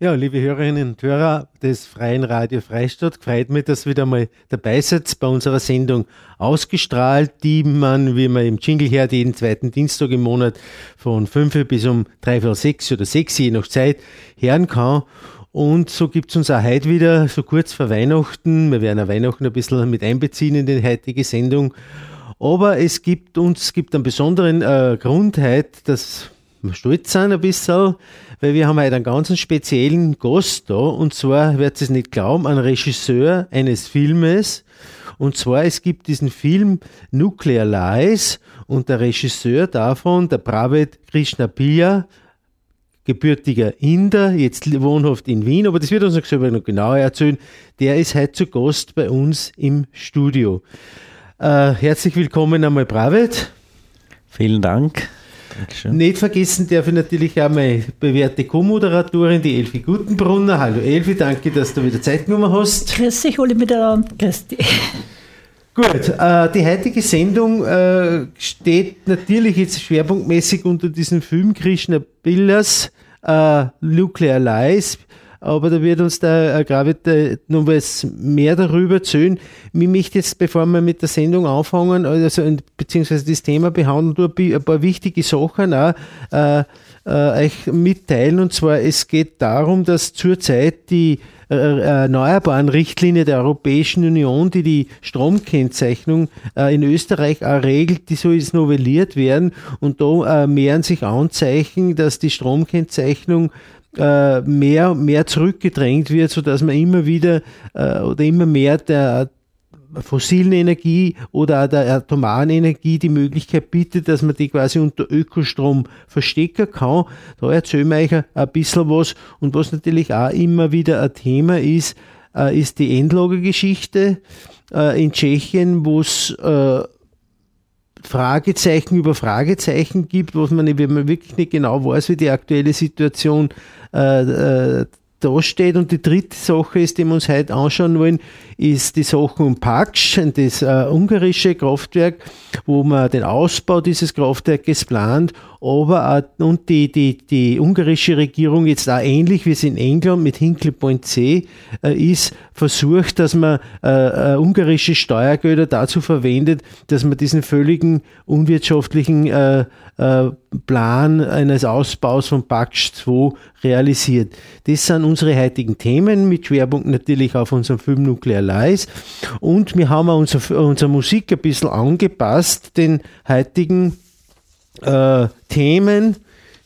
Ja, liebe Hörerinnen und Hörer des Freien Radio Freistadt, freut mich, dass ihr wieder mal dabei seid bei unserer Sendung ausgestrahlt, die man, wie man im Jingle hört, jeden zweiten Dienstag im Monat von 5 bis um 3, 4, 6 oder 6, je nach Zeit, hören kann. Und so gibt es uns auch heute wieder, so kurz vor Weihnachten, wir werden auch Weihnachten ein bisschen mit einbeziehen in die heutige Sendung, aber es gibt uns, gibt einen besonderen äh, Grund heute, dass wir stolz sind ein bisschen, weil wir haben heute einen ganz speziellen Gast da und zwar, ihr es nicht glauben, ein Regisseur eines Filmes und zwar es gibt diesen Film Nuclear Lies und der Regisseur davon, der Pravet Krishnapilya, gebürtiger Inder, jetzt wohnhaft in Wien, aber das wird uns noch noch genauer erzählen, der ist heute zu Gast bei uns im Studio. Äh, herzlich willkommen einmal Pravet. Vielen Dank. Dankeschön. Nicht vergessen darf ich natürlich auch meine bewährte Co-Moderatorin, die Elfi Gutenbrunner. Hallo Elfi, danke, dass du wieder Zeit genommen hast. Grüß dich alle miteinander. Grüß dich. Gut, äh, die heutige Sendung äh, steht natürlich jetzt schwerpunktmäßig unter diesem Film Krishna Billas äh, Nuclear Lies aber da wird uns der Gravit noch was mehr darüber erzählen. Mich möchte jetzt, bevor wir mit der Sendung anfangen, also beziehungsweise das Thema behandeln, ein paar wichtige Sachen auch, äh, äh, euch mitteilen. Und zwar, es geht darum, dass zurzeit die äh, erneuerbaren Richtlinie der Europäischen Union, die die Stromkennzeichnung äh, in Österreich auch regelt, die soll jetzt novelliert werden. Und da äh, mehren sich Anzeichen, dass die Stromkennzeichnung äh, mehr, mehr zurückgedrängt wird, sodass man immer wieder äh, oder immer mehr der fossilen Energie oder auch der atomaren Energie die Möglichkeit bietet, dass man die quasi unter Ökostrom verstecken kann. Da erzählen wir euch ein bisschen was. Und was natürlich auch immer wieder ein Thema ist, äh, ist die Endlagergeschichte äh, in Tschechien, wo es äh, Fragezeichen über Fragezeichen gibt, was man, wenn man wirklich nicht genau weiß, wie die aktuelle Situation äh, äh, dasteht. Und die dritte Sache ist, die wir uns heute anschauen wollen, ist die Sache um Paksch, das äh, ungarische Kraftwerk, wo man den Ausbau dieses Kraftwerkes plant, aber auch, und die, die, die ungarische Regierung jetzt auch ähnlich wie es in England mit Hinkley Point C äh, ist, versucht, dass man äh, äh, ungarische Steuergelder dazu verwendet, dass man diesen völligen unwirtschaftlichen äh, äh, Plan eines Ausbaus von Paksch 2 realisiert. Das sind unsere heutigen Themen mit Schwerpunkt natürlich auf unserem Film Nuclear Lies. Und wir haben unsere, unsere Musik ein bisschen angepasst, den heutigen äh, Themen.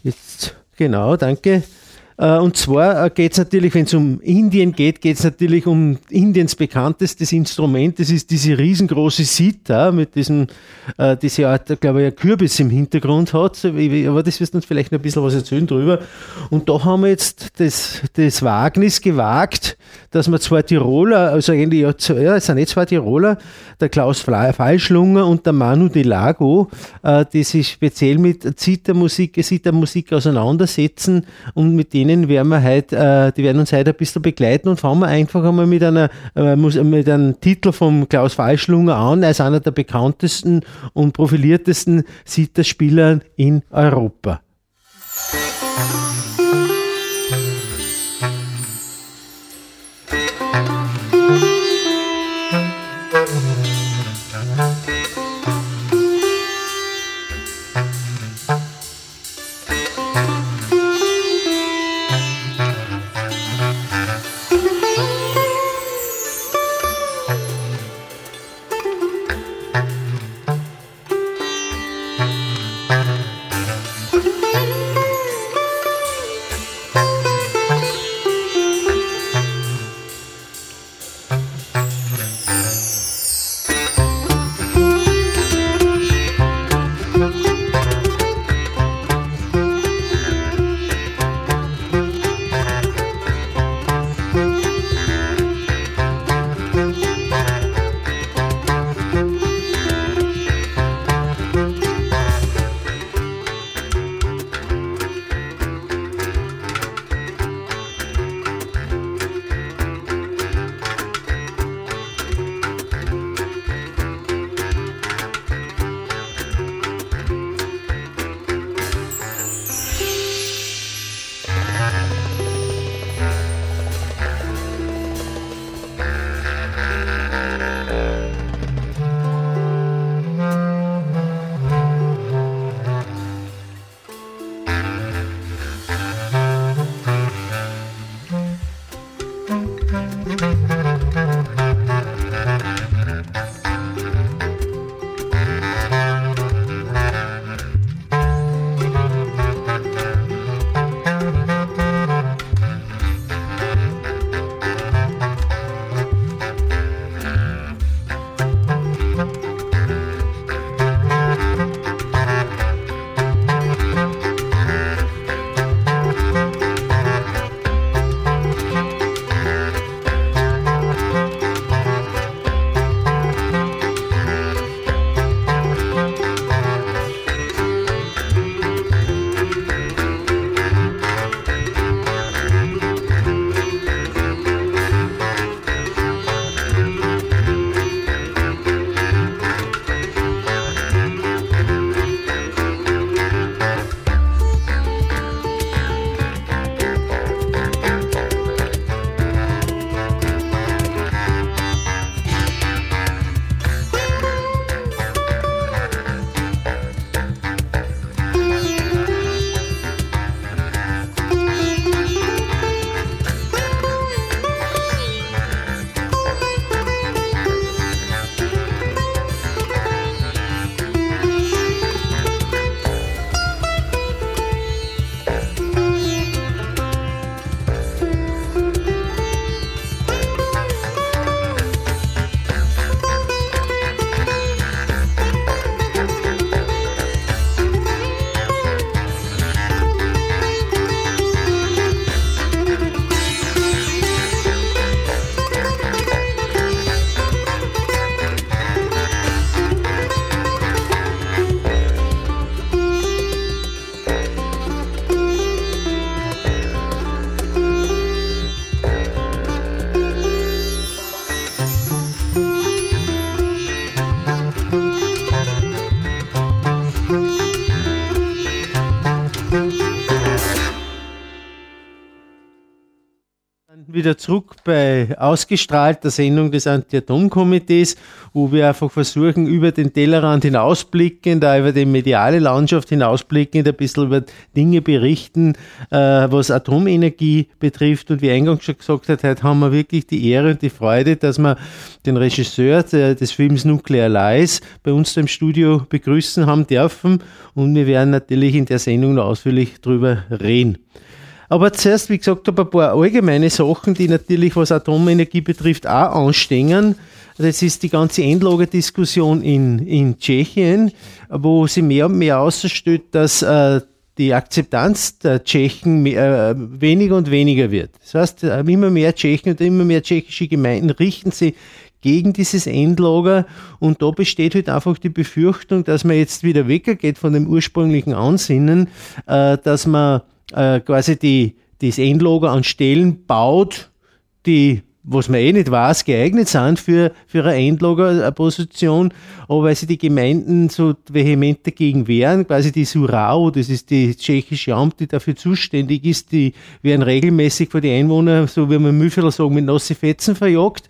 Jetzt, genau, danke. Äh, und zwar äh, geht es natürlich, wenn es um Indien geht, geht es natürlich um Indiens bekanntestes Instrument. Das ist diese riesengroße Sita mit diesem, äh, diese Art, glaube ich, ein Kürbis im Hintergrund hat. Aber das wirst du uns vielleicht noch ein bisschen was erzählen drüber. Und da haben wir jetzt das, das Wagnis gewagt, dass wir zwei Tiroler, also eigentlich, ja, es sind nicht zwei Tiroler, der Klaus Falschlunger und der Manu de Lago, äh, die sich speziell mit Zittermusik, Zittermusik auseinandersetzen und mit denen werden wir heute, äh, die werden uns heute ein bisschen begleiten und fangen wir einfach einmal mit einer, äh, mit einem Titel vom Klaus Falschlunger an, als einer der bekanntesten und profiliertesten Zitterspieler in Europa. Wieder zurück bei ausgestrahlter Sendung des Anti-Atom-Komitees, wo wir einfach versuchen, über den Tellerrand hinausblickend, da über die mediale Landschaft hinausblickend, ein bisschen über Dinge berichten, äh, was Atomenergie betrifft. Und wie eingangs schon gesagt hat, heute haben wir wirklich die Ehre und die Freude, dass wir den Regisseur des Films Nuclear Lies bei uns im Studio begrüßen haben dürfen. Und wir werden natürlich in der Sendung noch ausführlich drüber reden. Aber zuerst, wie gesagt, habe ein paar allgemeine Sachen, die natürlich, was Atomenergie betrifft, auch anstehen. Das ist die ganze Endlagerdiskussion in, in Tschechien, wo sie mehr und mehr ausstellt, dass äh, die Akzeptanz der Tschechen mehr, äh, weniger und weniger wird. Das heißt, äh, immer mehr Tschechen und immer mehr tschechische Gemeinden richten sich gegen dieses Endlager und da besteht halt einfach die Befürchtung, dass man jetzt wieder weggeht von dem ursprünglichen Ansinnen, äh, dass man äh, quasi die, das Endlager an Stellen baut, die was man eh nicht weiß, geeignet sind für, für eine Endlagerposition, aber weil sich die Gemeinden so vehement dagegen wehren, quasi die Surau, das ist die tschechische Amt, die dafür zuständig ist, die werden regelmäßig vor die Einwohner, so wie man Müffeler sagen, mit nasse Fetzen verjagt.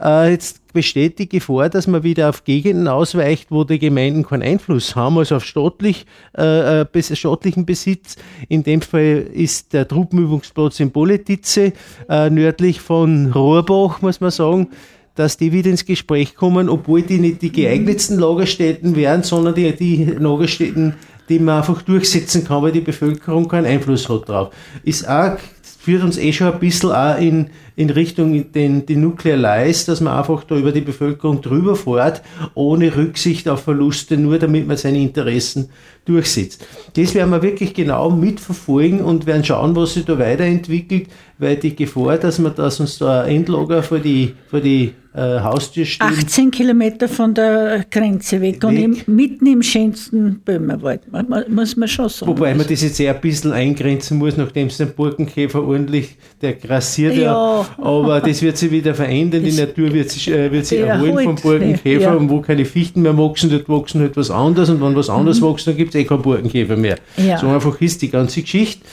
Äh, jetzt besteht die Gefahr, dass man wieder auf Gegenden ausweicht, wo die Gemeinden keinen Einfluss haben, also auf staatlich, äh, äh staatlichen Besitz. In dem Fall ist der Truppenübungsplatz in Politice, äh, nördlich von Rohrbach, muss man sagen, dass die wieder ins Gespräch kommen, obwohl die nicht die geeignetsten Lagerstätten wären, sondern die, die Lagerstätten, die man einfach durchsetzen kann, weil die Bevölkerung keinen Einfluss hat drauf. Ist auch führt uns eh schon ein bisschen auch in, in Richtung den, die Nuclear Lies, dass man einfach da über die Bevölkerung drüber fährt, ohne Rücksicht auf Verluste, nur damit man seine Interessen durchsetzt. Das werden wir wirklich genau mitverfolgen und werden schauen, was sich da weiterentwickelt, weil die Gefahr, dass man das uns da ein Endlager vor die, vor die äh, Haustür steht. 18 Kilometer von der Grenze weg, weg. und im, mitten im schönsten Böhmerwald, muss man schon sagen. Wobei man das jetzt eher ein bisschen eingrenzen muss, nachdem es den Burgenkäfer ordentlich, der grassiert ja, ja aber das wird sich wieder verändern, die Natur wird sich, äh, wird sich erholen vom Burgenkäfer ja. und wo keine Fichten mehr wachsen, dort wachsen halt was anderes und wenn was anderes mhm. wächst, dann gibt es eh keinen Burgenkäfer mehr. Ja. So einfach ist die ganze Geschichte.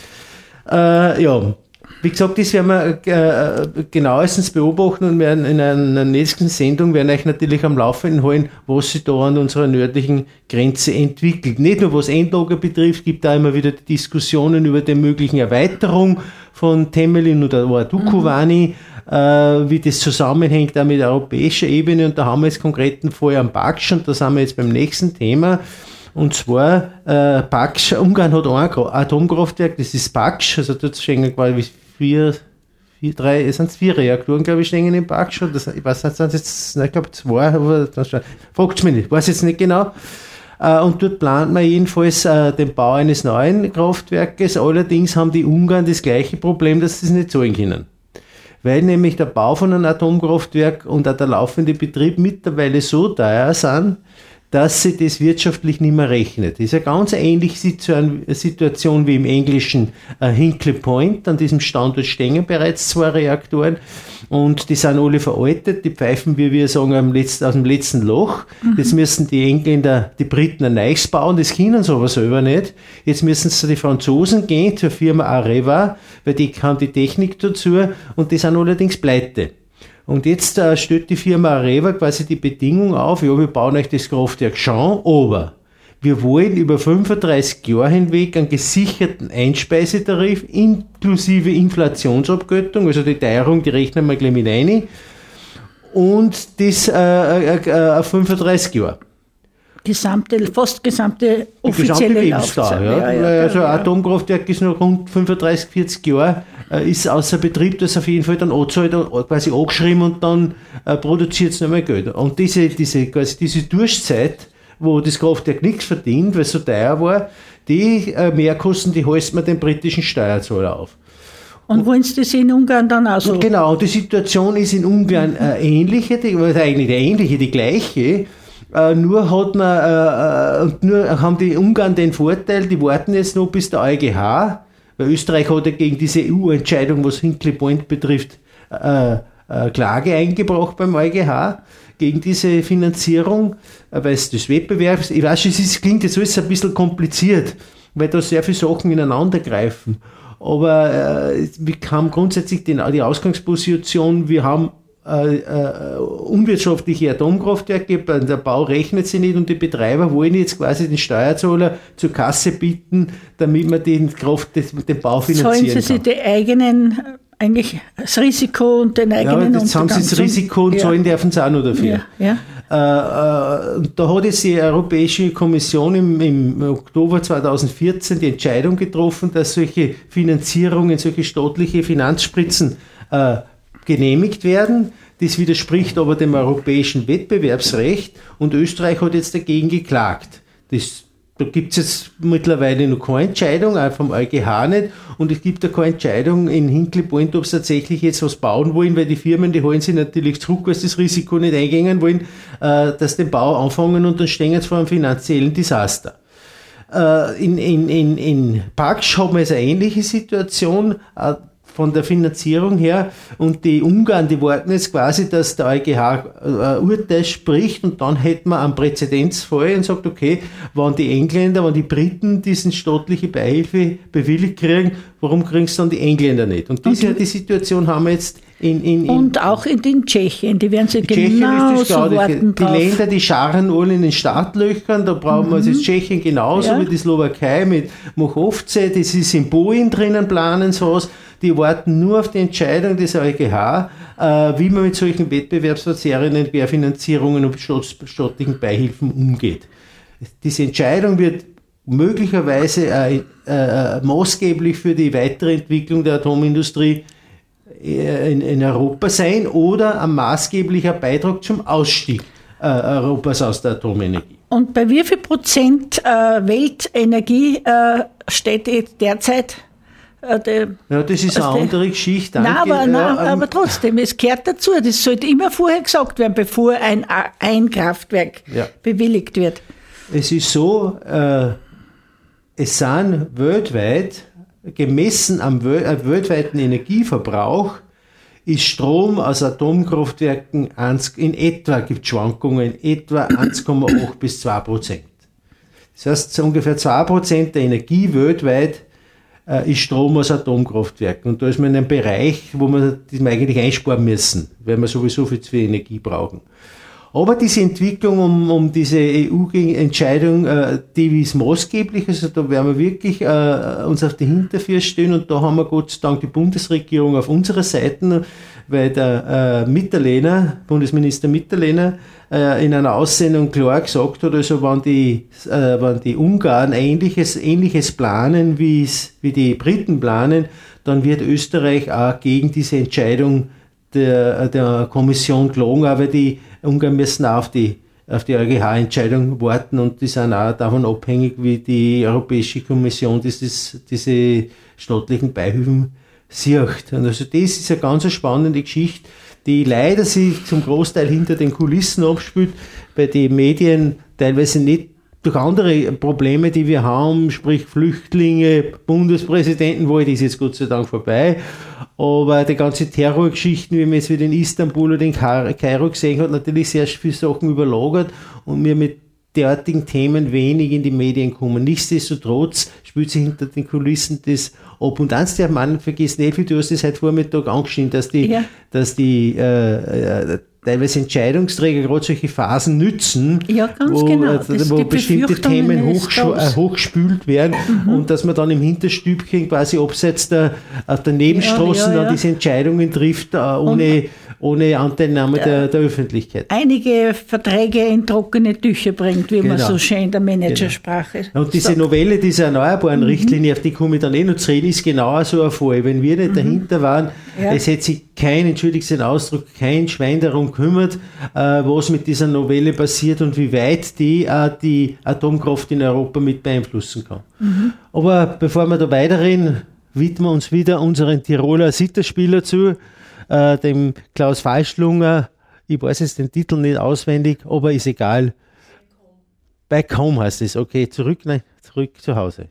Äh, ja, wie gesagt, das werden wir äh, genauestens beobachten und werden in einer nächsten Sendung werden euch natürlich am Laufenden halten, was sich da an unserer nördlichen Grenze entwickelt. Nicht nur was Endlager betrifft, gibt da immer wieder Diskussionen über die möglichen Erweiterung von Temelin oder Dukovani, mhm. äh, wie das zusammenhängt auch mit europäischer Ebene. Und da haben wir jetzt konkreten Fall am Baksch und da sind wir jetzt beim nächsten Thema. Und zwar, äh, Baksch, Ungarn hat ein Atomkraftwerk, das ist Baksch, also dort stehen quasi vier, vier drei, es sind vier Reaktoren, glaube ich, stehen im Park schon. Das, ich weiß nicht, sind jetzt, ich glaube zwei, aber fragt mich nicht, ich weiß jetzt nicht genau. Uh, und dort plant man jedenfalls uh, den Bau eines neuen Kraftwerkes. Allerdings haben die Ungarn das gleiche Problem, dass sie es nicht zahlen können. Weil nämlich der Bau von einem Atomkraftwerk und auch der laufende Betrieb mittlerweile so teuer sind, dass sie das wirtschaftlich nicht mehr rechnet. Das ist eine ganz ähnliche Situation wie im englischen äh, Hinkley Point. An diesem Standort stehen bereits zwei Reaktoren und die sind alle veraltet. Die pfeifen, wie wir sagen, aus dem letzten Loch. Mhm. Jetzt müssen die Engländer, die Briten ein neues bauen. Das können sie aber selber nicht. Jetzt müssen sie die Franzosen gehen zur Firma Areva, weil die haben die Technik dazu und die sind allerdings pleite. Und jetzt äh, stellt die Firma Areva quasi die Bedingung auf, ja, wir bauen euch das Kraftwerk schon, aber wir wollen über 35 Jahre hinweg einen gesicherten Einspeisetarif inklusive Inflationsabgöttung, also die Teuerung, die rechnen wir gleich mit rein, und das äh, äh, 35 äh, Jahre gesamte, fast gesamte offizielle die gesamte Laufzeit. Ja. Ja, ja, also ein Atomkraftwerk ist noch rund 35, 40 Jahre, äh, ist außer Betrieb, das auf jeden Fall dann anzahlt, quasi angeschrieben und dann äh, produziert es nicht mehr Geld. Und diese, diese, quasi diese Durchzeit, wo das Kraftwerk nichts verdient, weil es so teuer war, die äh, Mehrkosten, die heißt man den britischen Steuerzahler auf. Und wollen Sie das in Ungarn dann auch so? Genau, die Situation ist in Ungarn äh, ähnliche, die, also eigentlich die ähnliche, die gleiche. Äh, nur hat man, äh, äh, nur haben die Ungarn den Vorteil, die warten jetzt noch bis der EuGH, weil Österreich hat ja gegen diese EU-Entscheidung, was Hinkley Point betrifft, äh, äh, Klage eingebracht beim EuGH gegen diese Finanzierung, weil es des Wettbewerbs, ich weiß, es ist, klingt jetzt alles ein bisschen kompliziert, weil da sehr viele Sachen ineinander greifen. Aber äh, wir haben grundsätzlich den, die Ausgangsposition, wir haben äh, äh, unwirtschaftliche Atomkraftwerke, der Bau rechnet sich nicht und die Betreiber wollen jetzt quasi den Steuerzahler zur Kasse bieten, damit man den, Kraft, den Bau finanzieren Zahlen Sie sich die eigenen eigentlich das Risiko und den eigenen Ja, jetzt haben sie das Risiko und ja. zahlen dürfen sie auch noch dafür. Ja, ja. Äh, äh, da hat jetzt die Europäische Kommission im, im, Oktober 2014 die Entscheidung getroffen, dass solche Finanzierungen, solche staatliche Finanzspritzen äh, genehmigt werden. Das widerspricht aber dem europäischen Wettbewerbsrecht und Österreich hat jetzt dagegen geklagt. Das da gibt es jetzt mittlerweile noch keine Entscheidung, auch vom EuGH nicht. Und es gibt da keine Entscheidung in Hinkley Point, ob sie tatsächlich jetzt was bauen wollen, weil die Firmen, die holen sich natürlich zurück, weil sie das Risiko nicht eingehen wollen, äh, dass den Bau anfangen und dann stehen sie vor einem finanziellen Desaster. Äh, in, in, in, in Pax haben wir jetzt eine ähnliche Situation. Äh, von der Finanzierung her. Und die Ungarn, die warten jetzt quasi, dass der EuGH äh, Urteil spricht und dann hätten wir einen Präzedenzfall und sagt, okay, wenn die Engländer, wenn die Briten diesen staatliche Beihilfe bewilligt kriegen, warum kriegen es dann die Engländer nicht? Und diese okay. die Situation haben wir jetzt in, in, in, und auch in den Tschechien, die werden sie genau so warten Die drauf. Länder, die scharren alle in den Startlöchern, da brauchen mhm. wir also Tschechien genauso ja. wie die Slowakei mit Mochovce, das ist in Boeing drinnen planen sowas die warten nur auf die Entscheidung des EuGH, äh, wie man mit solchen wettbewerbsverzerrenden Querfinanzierungen und staatlichen Beihilfen umgeht. Diese Entscheidung wird möglicherweise äh, äh, maßgeblich für die weitere Entwicklung der Atomindustrie in, in, Europa sein oder ein maßgeblicher Beitrag zum Ausstieg äh, Europas aus der Atomenergie. Und bei wie viel Prozent äh, Weltenergie steht derzeit äh, ja, das ist eine andere Geschichte. Nein, aber, nein, ähm, aber trotzdem, es gehört dazu. Das sollte immer vorher gesagt werden, bevor ein, ein Kraftwerk ja. bewilligt wird. Es ist so, äh, es sind weltweit, gemessen am äh, weltweiten Energieverbrauch, ist Strom aus Atomkraftwerken in etwa, gibt Schwankungen, etwa 1,8 bis 2 Prozent. Das heißt, so ungefähr 2 Prozent der Energie weltweit äh, ist Strom aus Atomkraftwerken. Und da ist man in einem Bereich, wo das eigentlich einsparen müssen, weil wir sowieso viel zu viel Energie brauchen. Aber diese Entwicklung um, um diese EU-Entscheidung, äh, die ist maßgeblich. Also da werden wir wirklich äh, uns auf die Hinterfüße stehen und da haben wir Gott sei Dank die Bundesregierung auf unserer Seite, weil der äh, Mitterlehner, Bundesminister Mitterlehner, äh, in einer Aussendung klar gesagt hat, also wenn die, äh, wenn die Ungarn ähnliches, ähnliches planen, wie die Briten planen, dann wird Österreich auch gegen diese Entscheidung der, der Kommission klagen, aber die Ungarn müssen auch auf die auf die EuGH-Entscheidung warten und die sind auch davon abhängig, wie die Europäische Kommission dieses, diese staatlichen Beihilfen sieht. Und also das ist eine ganz spannende Geschichte, die leider sich zum Großteil hinter den Kulissen abspielt, bei den Medien teilweise nicht durch andere Probleme, die wir haben, sprich Flüchtlinge, Bundespräsidenten, wo ist jetzt Gott sei Dank vorbei, aber die ganze Terrorgeschichten, wie man jetzt wieder in Istanbul oder in Kairo gesehen hat, natürlich sehr viele Sachen überlagert und wir mit derartigen Themen wenig in die Medien kommen. Nichtsdestotrotz spielt sich hinter den Kulissen das ab. Und eins darf man vergessen, Elfi, du hast es heute Vormittag angeschnitten, dass die, ja. dass die äh, äh, teilweise Entscheidungsträger gerade solche Phasen nützen, ja, wo, genau. äh, wo bestimmte Themen äh, hochgespült werden mhm. und dass man dann im Hinterstübchen quasi abseits der, der Nebenstraßen ja, ja, dann diese Entscheidungen trifft, äh, ohne, ohne Anteilnahme der, der, Öffentlichkeit. Einige Verträge in trockene Tücher bringt, wie genau. man so schön in der Managersprache genau. Und diese sagt. Novelle dieser erneuerbaren mhm. Richtlinie, auf die komme ich dann eh noch zu reden, ist genau so ein Fall. Wenn wir nicht mhm. dahinter waren, es hätte sich kein, entschuldigt den Ausdruck, kein Schwein darum kümmert, äh, was mit dieser Novelle passiert und wie weit die äh, die Atomkraft in Europa mit beeinflussen kann. Mhm. Aber bevor wir da weiterreden, widmen wir uns wieder unseren Tiroler Sitterspieler zu, äh, dem Klaus Falschlunger. Ich weiß jetzt den Titel nicht auswendig, aber ist egal. Back home heißt es. Okay, zurück, nein, zurück zu Hause.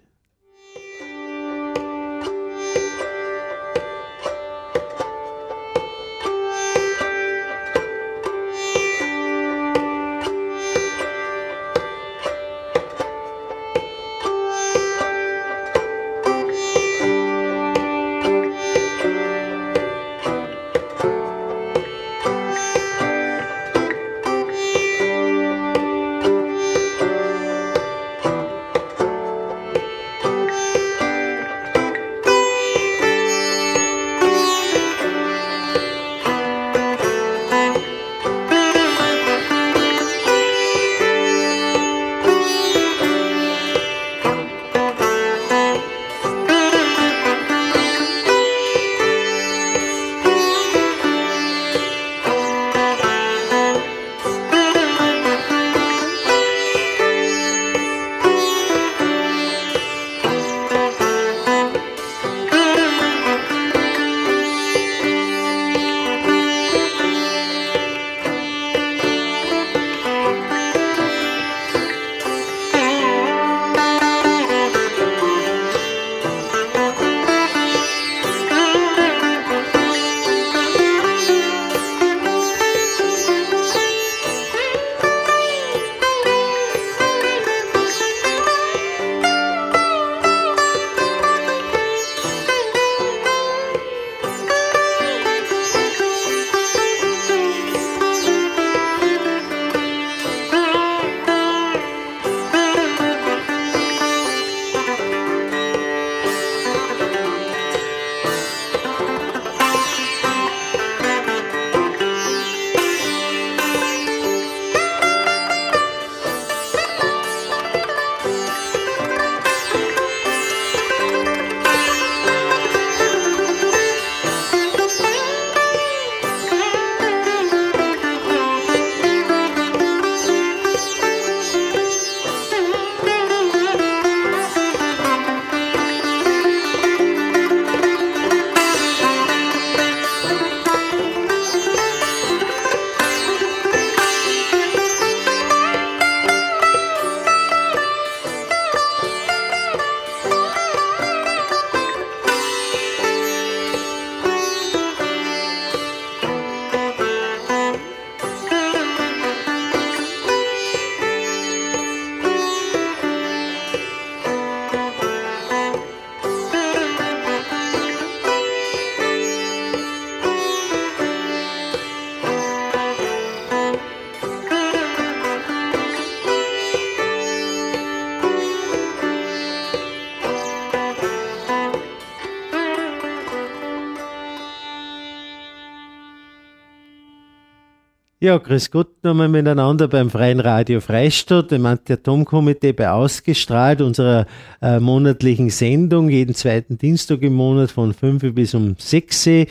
Ja, grüß Gott nochmal miteinander beim Freien Radio Freistadt, dem Anti-Atom-Komitee bei Ausgestrahlt, unserer äh, monatlichen Sendung, jeden zweiten Dienstag im Monat von 5 bis um 6 Uhr.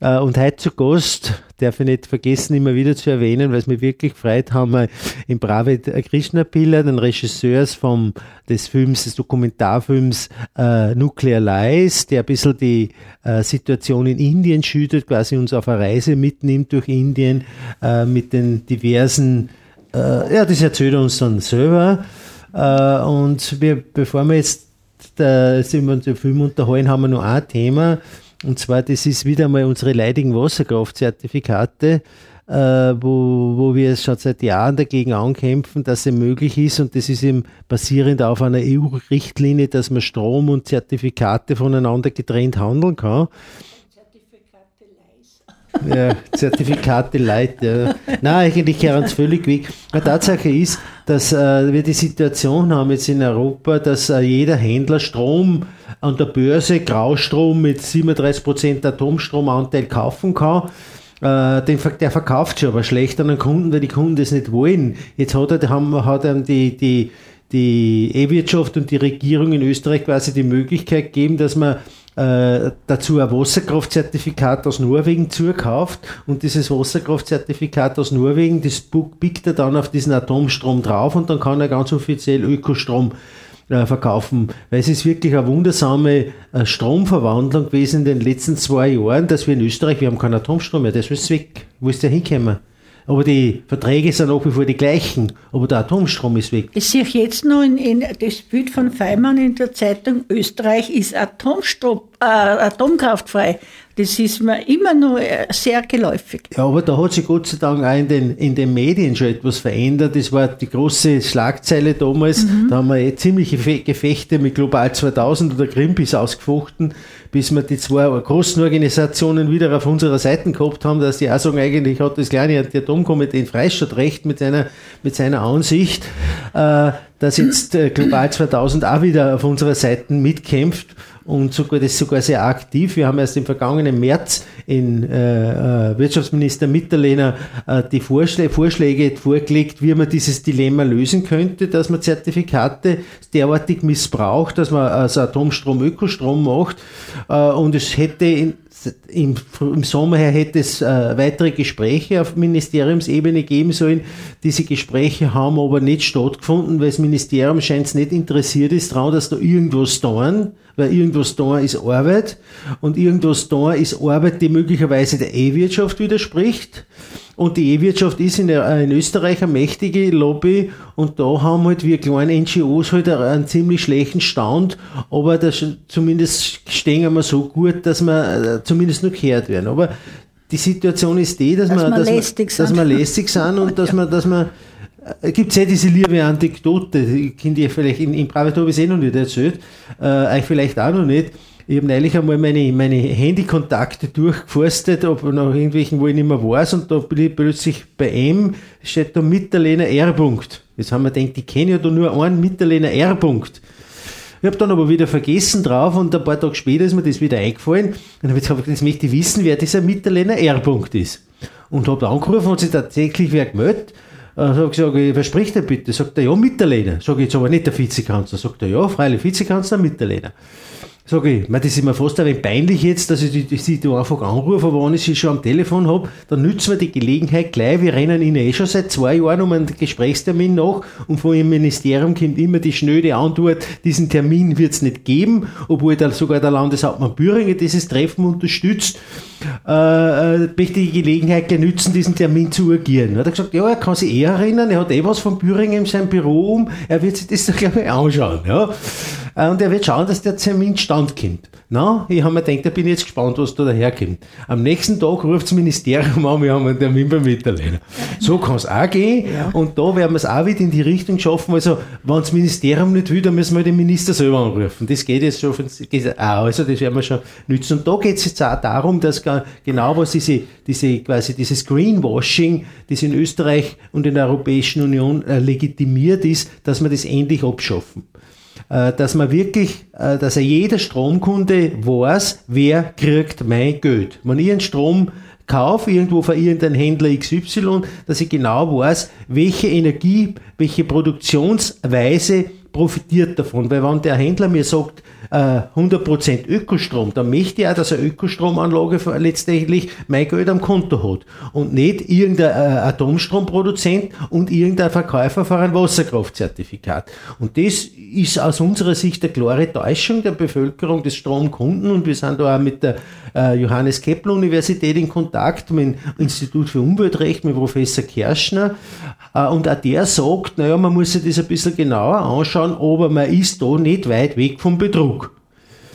Äh, und heute zu Gast, darf ich nicht vergessen, immer wieder zu erwähnen, weil es mich wirklich freut, haben wir im Pravid Krishna Pilla, den Regisseur des Films, des Dokumentarfilms äh, Nuclear Lies, der ein bisschen die äh, Situation in Indien schüttet, quasi uns auf eine Reise mitnimmt durch Indien äh, mit den diversen, äh, ja, das erzählt er uns dann selber. Äh, und wir, bevor wir jetzt da, sind wir uns den Film unterhalten, haben wir noch ein Thema, und zwar, das ist wieder mal unsere leidigen Wasserkraftzertifikate, äh, wo, wo wir schon seit Jahren dagegen ankämpfen, dass es möglich ist. Und das ist eben basierend auf einer EU-Richtlinie, dass man Strom und Zertifikate voneinander getrennt handeln kann. Ja, Zertifikate Light. Ja. Nein, eigentlich kehren es völlig weg. Die Tatsache ist, dass äh, wir die Situation haben jetzt in Europa, dass äh, jeder Händler Strom an der Börse Graustrom mit 37% Atomstromanteil kaufen kann. Äh, den, der verkauft schon aber schlecht an den Kunden, weil die Kunden das nicht wollen. Jetzt hat er, haben, hat er die, die, die E-Wirtschaft und die Regierung in Österreich quasi die Möglichkeit gegeben, dass man äh, dazu ein Wasserkraftzertifikat aus Norwegen zukauft und dieses Wasserkraftzertifikat aus Norwegen, das biegt er dann auf diesen Atomstrom drauf und dann kann er ganz offiziell Ökostrom äh, verkaufen, weil es ist wirklich eine wundersame äh, Stromverwandlung gewesen in den letzten zwei Jahren, dass wir in Österreich, wir haben keinen Atomstrom mehr, das ist weg. Wo ist der hinkommen? Aber die Verträge sind nach wie vor die gleichen, aber der Atomstrom ist weg. Ich sehe jetzt noch in, in das Bild von Feimann in der Zeitung, Österreich ist Atomstrom, äh, atomkraftfrei. Das ist mir immer noch äh, sehr geläufig. Ja, aber da hat sich Gott sei Dank auch in den, in den Medien schon etwas verändert. Das war die große Schlagzeile damals. Mhm. Da haben wir eh ziemliche Gefechte mit Global 2000 oder Greenpeace ausgefochten, bis wir die zwei großen Organisationen wieder auf unserer Seite gehabt haben, dass die auch sagen, eigentlich hat das kleine Atomkomitee in Freistadt recht mit seiner, mit seiner Ansicht, äh, dass jetzt äh, Global 2000 auch wieder auf unserer Seite mitkämpft und sogar das ist sogar sehr aktiv. Wir haben erst im vergangenen März in äh, äh, Wirtschaftsminister Mitterlehner äh, die Vorschläge, Vorschläge vorgelegt, wie man dieses Dilemma lösen könnte, dass man Zertifikate derartig missbraucht, dass man also Atomstrom Ökostrom macht äh, und es hätte in, im, Sommer her hätte es äh, weitere Gespräche auf Ministeriumsebene geben sollen. Diese Gespräche haben aber nicht stattgefunden, weil das Ministerium scheint es nicht interessiert ist daran, dass da irgendwas tun, weil irgendwas da ist Arbeit und irgendwas da ist Arbeit, die möglicherweise der E-Wirtschaft widerspricht. Und die E-Wirtschaft ist in, der, in Österreich eine mächtige Lobby und da haben halt wir kleine NGOs halt einen ziemlich schlechten Stand, aber das, zumindest stehen wir so gut, dass wir äh, zumindest noch gehört werden. Aber die Situation ist die, dass, dass wir, dass, lästig wir, dass wir lästig sind und dass wir, dass äh, gibt es ja diese liebe Anekdote, die könnt ihr vielleicht in, in Private habe ich eh noch nicht erzählt, äh, euch vielleicht auch noch nicht. Ich habe neulich einmal meine, meine Handykontakte durchgeforstet, ob noch irgendwelchen, wo ich nicht mehr weiß, und da ich plötzlich bei M, steht da Mitterlehner R. -Punkt. Jetzt haben wir gedacht, ich kenne ja da nur einen Mitterlehner R. -Punkt. Ich habe dann aber wieder vergessen drauf und ein paar Tage später ist mir das wieder eingefallen. Und dann habe ich jetzt möchte ich wissen, wer dieser Mitterlehner R. -Punkt ist. Und habe angerufen und sich tatsächlich wer gemeldet. Äh, sag, sag ich, wer spricht denn bitte? Sagt er, ja, Mitterlehner. Sag ich, jetzt aber nicht der Vizekanzler. Sagt er, ja, freilich, Vizekanzler, Mitterlehner. Sag ich, das ist mir fast ein wenig peinlich jetzt, dass ich die, die, die einfach anrufe, aber wenn ich sie schon am Telefon habe, dann nützen wir die Gelegenheit gleich. Wir rennen ihnen eh schon seit zwei Jahren um einen Gesprächstermin nach und von ihrem Ministerium kommt immer die schnöde Antwort, diesen Termin wird es nicht geben, obwohl da sogar der Landeshauptmann Büringer dieses Treffen unterstützt. Äh, äh, möchte die Gelegenheit nützen, diesen Termin zu agieren. Hat er gesagt, ja, er kann sich eher erinnern, er hat eh was von Büringer in seinem Büro um, er wird sich das gleich mal anschauen. Ja. Äh, und er wird schauen, dass der Termin standkommt. Na, ich habe mir gedacht, da bin ich jetzt gespannt, was da daherkommt. Am nächsten Tag ruft das Ministerium an, wir haben einen Termin beim Mitterlehner. So kann es auch gehen. Ja. Und da werden wir es auch wieder in die Richtung schaffen. Also, wenn das Ministerium nicht will, dann müssen wir den Minister selber anrufen. Das geht jetzt schon geht auch. Also, das werden wir schon nützen. Und da geht es jetzt auch darum, dass genau was diese, diese, quasi dieses Greenwashing, das in Österreich und in der Europäischen Union äh, legitimiert ist, dass wir das endlich abschaffen. Äh, dass man wirklich, äh, dass er jeder Stromkunde weiß, wer kriegt mein Geld. Wenn ich einen Strom kaufe, irgendwo von irgendeinem Händler XY, dass ich genau weiß, welche Energie, welche Produktionsweise profitiert davon. Weil wenn der Händler mir sagt, 100% äh, Ökostrom, dann möchte ich auch, dass eine Ökostromanlage letztendlich mein Geld am Konto hat und nicht irgendein äh, Atomstromproduzent und irgendein Verkäufer für ein Wasserkraftzertifikat. Und das ist aus unserer Sicht eine klare Täuschung der Bevölkerung des Stromkunden und wir sind da auch mit der äh, Johannes Kepler Universität in Kontakt, mit dem Institut für Umweltrecht, mit Professor Kerschner und auch der sagt, naja, man muss sich das ein bisschen genauer anschauen, aber man ist da nicht weit weg vom Betrug.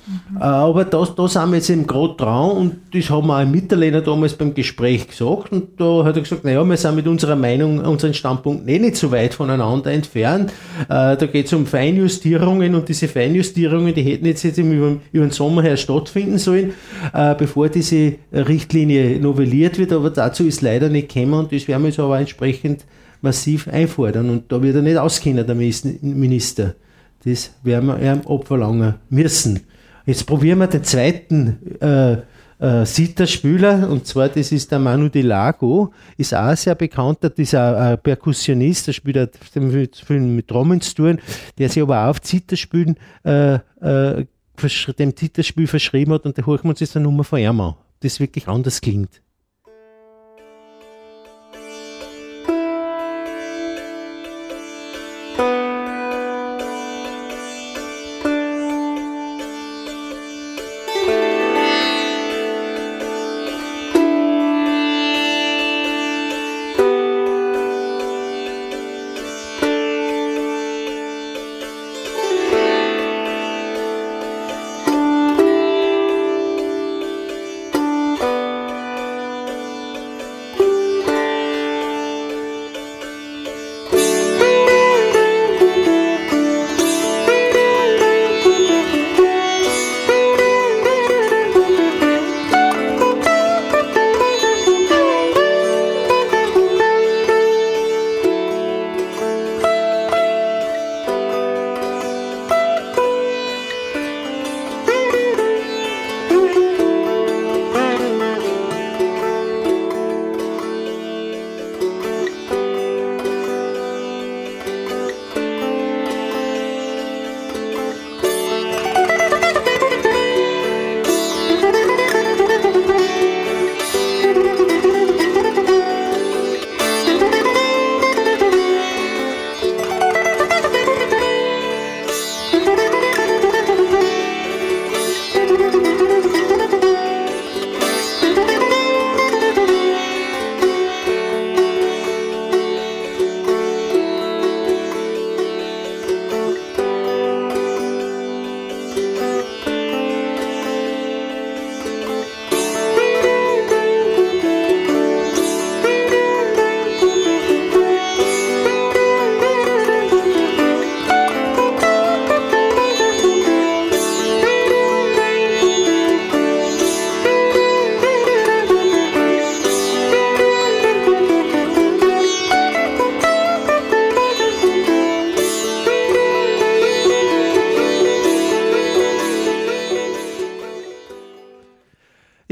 Mhm. Aber das, da sind wir jetzt eben gerade dran und das haben wir auch im Mitterlehner damals beim Gespräch gesagt und da hat er gesagt, naja, wir sind mit unserer Meinung, unseren Standpunkt eh nicht so weit voneinander entfernt. Äh, da geht es um Feinjustierungen und diese Feinjustierungen, die hätten jetzt, jetzt über, über den Sommer her stattfinden sollen, äh, bevor diese Richtlinie novelliert wird, aber dazu ist leider nicht gekommen und das werden wir jetzt aber entsprechend massiv einfordern. Und da wird er nicht auskennen, der Minister. Das werden wir ihm abverlangen müssen. Jetzt probieren wir den zweiten äh, äh, Sitterspieler, und zwar das ist der Manu Di Lago, ist auch sehr bekannt, das ist ein, Perkussionist, der spielt mit, mit Trommelsturen, der sich aber auch auf Zitterspielen äh, äh, dem Zitterspiel verschrieben hat. Und da holen wir uns jetzt eine Nummer von ihm an, das wirklich anders klingt.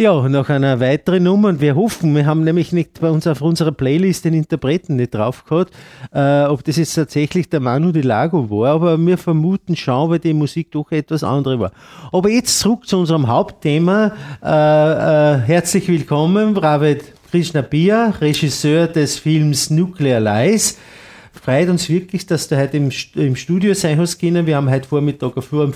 Ja, noch eine weitere Nummer und wir hoffen, wir haben nämlich nicht bei uns auf unserer Playlist den Interpreten nicht drauf gehabt, äh, ob das jetzt tatsächlich der Manu Di Lago war, aber wir vermuten schon, weil die Musik doch etwas andere war. Aber jetzt zurück zu unserem Hauptthema. Äh, äh, herzlich willkommen, Ravet Krishna Pia, Regisseur des Films Nuclear Lies freut uns wirklich, dass du heute im, im Studio sein hast können. Wir haben heute Vormittag eine,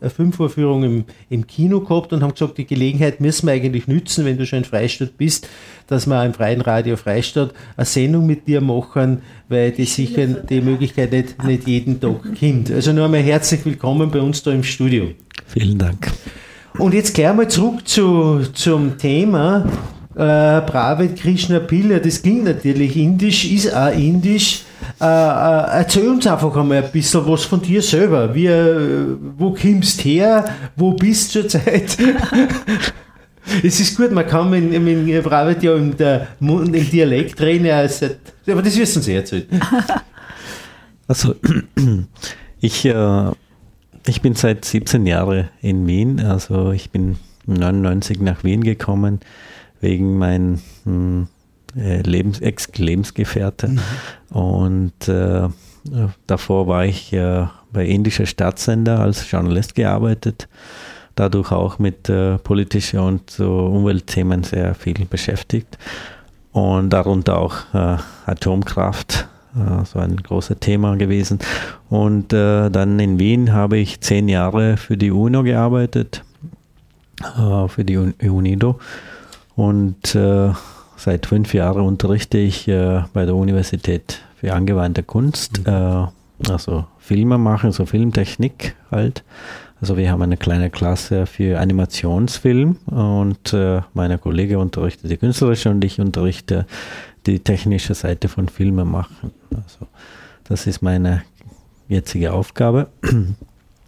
eine Filmvorführung im, im Kino gehabt und haben gesagt, die Gelegenheit müssen wir eigentlich nützen, wenn du schon in Freistadt bist, dass wir im Freien Radio Freistadt eine Sendung mit dir machen, weil die sicher die Möglichkeit nicht, nicht jeden Tag kommt. Also nur einmal herzlich willkommen bei uns da im Studio. Vielen Dank. Und jetzt gleich mal zurück zu, zum Thema. Äh, Pravet Krishna Pilla, das klingt natürlich indisch, ist auch indisch. Äh, äh, erzähl uns einfach einmal ein bisschen was von dir selber. Wie, äh, wo kommst her? Wo bist du zurzeit? es ist gut, man kann mit, mit Pravet ja im, der, im Dialekt reden, aber das wissen Sie jetzt. Also, ich, äh, ich bin seit 17 Jahren in Wien, also ich bin 99 nach Wien gekommen wegen meinem hm, äh, Lebens Ex-Lebensgefährte. Mhm. Und äh, davor war ich äh, bei indischer Staatssender als Journalist gearbeitet, dadurch auch mit äh, politischen und so Umweltthemen sehr viel beschäftigt und darunter auch äh, Atomkraft äh, so ein großes Thema gewesen. Und dann in Wien habe ich zehn Jahre für die UNO gearbeitet, für die UNIDO. Und äh, seit fünf Jahren unterrichte ich äh, bei der Universität für angewandte Kunst, mhm. Äh, also Filme machen, so Filmtechnik halt. Also wir haben eine kleine Klasse für Animationsfilm und äh, meine Kollege unterrichtet die künstlerische und ich unterrichte die technische Seite von Filmen machen. Also das ist meine jetzige Aufgabe.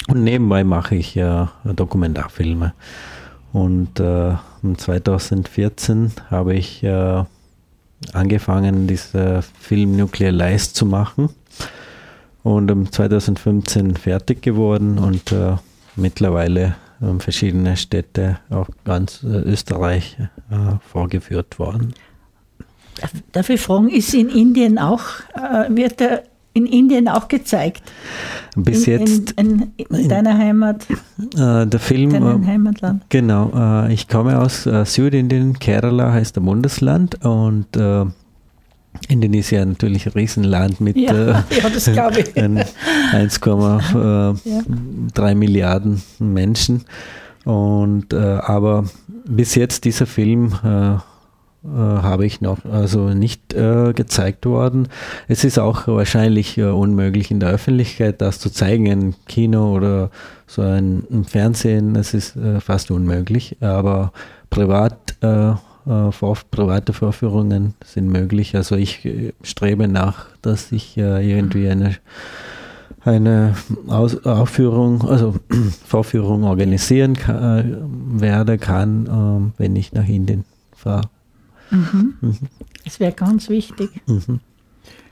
Und nebenbei mache ich ja Dokumentarfilme. Und äh, 2014 habe ich äh, angefangen, diesen Film Nuclear Lies zu machen. Und um 2015 fertig geworden und äh, mittlerweile in verschiedene Städte, auch ganz äh, Österreich, äh, vorgeführt worden. Darf ich fragen, ist in Indien auch, äh, wird er in Indien auch gezeigt? Bis in, jetzt. In, in, in deiner Heimat? Äh, der Film. Deinem äh, Heimatland? Genau. Äh, ich komme aus äh, Südindien, Kerala heißt der Bundesland und äh, Indien ist ja natürlich ein Riesenland mit ja, ja, 1,3 ja. Milliarden Menschen. Und aber bis jetzt dieser Film äh, habe ich noch also nicht äh, gezeigt worden. Es ist auch wahrscheinlich äh, unmöglich in der Öffentlichkeit das zu zeigen, im Kino oder so ein, im Fernsehen. Es ist äh, fast unmöglich, aber privat äh, äh, vor, private Vorführungen sind möglich. Also ich strebe nach, dass ich irgendwie eine eine Aus Aufführung, also Vorführung organisieren kann, werde kann, wenn ich nach Indien fahre. Mhm. Das wäre ganz wichtig. Mhm.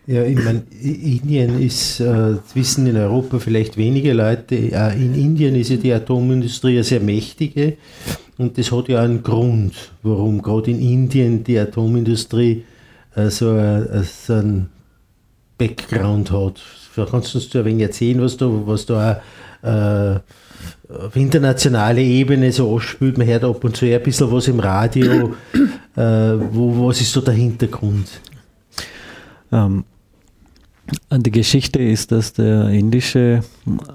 Ja, ich meine, Indien ist, äh, wissen in Europa vielleicht wenige Leute, äh, in Indien ist ja die Atomindustrie eine sehr mächtige und das hat ja einen Grund, warum gerade in Indien die Atomindustrie äh, so, äh, so einen Background hat. Kannst du uns ein wenig erzählen, was da, was da äh, auf internationaler Ebene so ausspielt? Man hört ab und zu ein bisschen was im Radio. Äh, wo, was ist so der Hintergrund? Ähm, die Geschichte ist, dass der indische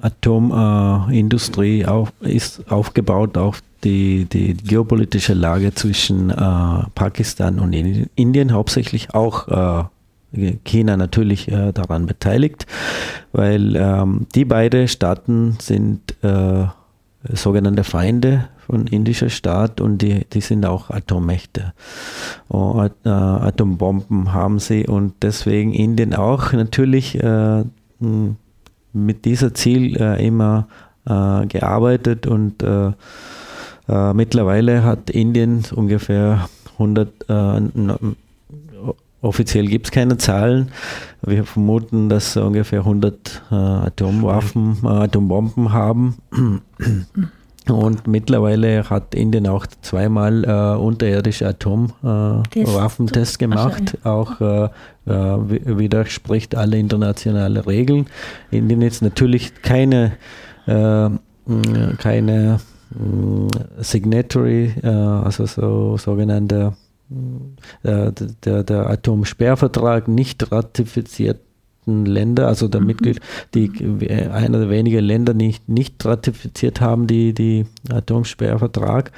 Atomindustrie äh, auf, ist aufgebaut auf die, die geopolitische Lage zwischen äh, Pakistan und Indien, hauptsächlich auch äh, China natürlich äh, daran beteiligt, weil ähm, die beiden Staaten sind äh, sogenannte Feinde von indischer Staat und die, die sind auch Atommächte. Und, äh, Atombomben haben sie und deswegen Indien auch natürlich äh, mit dieser Ziel äh, immer äh, gearbeitet und äh, äh, mittlerweile hat Indien ungefähr 100 Offiziell gibt es keine Zahlen. Wir vermuten, dass ungefähr 100 äh, Atomwaffen, Atombomben haben. Und mittlerweile hat Indien auch zweimal äh, unterirdische Atomwaffentests äh, gemacht. Auch äh, äh widerspricht alle internationalen Regeln. Indien ist natürlich keine, äh, keine Signatory, äh, also so sogenannte der, der, der Atomsperrvertrag nicht ratifiziert Länder, also der mhm. Mitglied, die einer der wenigen Länder nicht, nicht ratifiziert haben, die, die Atomsperrvertrag.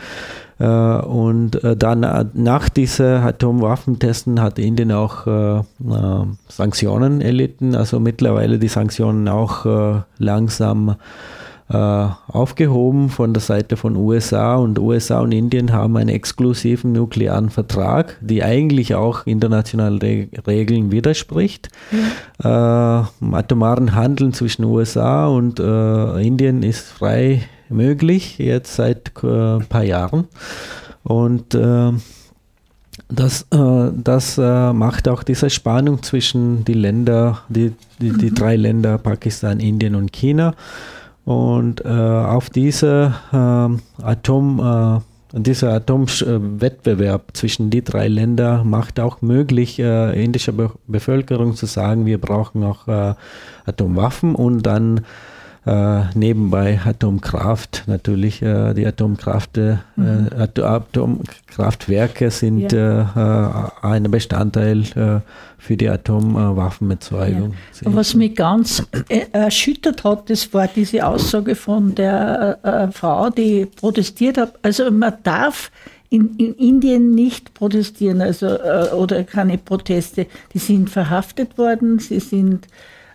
Äh, und äh, dann nach diesen Atomwaffentesten hat Indien auch äh, Sanktionen erlitten, also mittlerweile die Sanktionen auch langsam äh, aufgehoben von der Seite von USA und USA und Indien haben einen exklusiven nuklearen Vertrag, die eigentlich auch internationalen Re Regeln widerspricht. Mhm. Äh, atomaren Handeln zwischen USA und äh, Indien ist frei möglich, jetzt seit ein äh, paar Jahren. Und äh, das, äh, das äh, macht auch diese Spannung zwischen die Länder, die, die, die mhm. drei Länder, Pakistan, Indien und China. Und äh, auf diese äh, Atom, äh, dieser Atomwettbewerb zwischen die drei Länder macht auch möglich, äh, indischer Be Bevölkerung zu sagen, wir brauchen auch äh, Atomwaffen und dann äh, nebenbei Atomkraft. Natürlich, äh, die Atomkraft, äh, mhm. Atomkraftwerke sind ja. Äh, ein Bestandteil äh, für die Atomwaffenerzeugung. Ja. Was mich ganz erschüttert hat, das war diese Aussage von der Frau, die protestiert hat. Also man darf in, in, Indien nicht protestieren, also oder keine Proteste. Die sind verhaftet worden, sie sind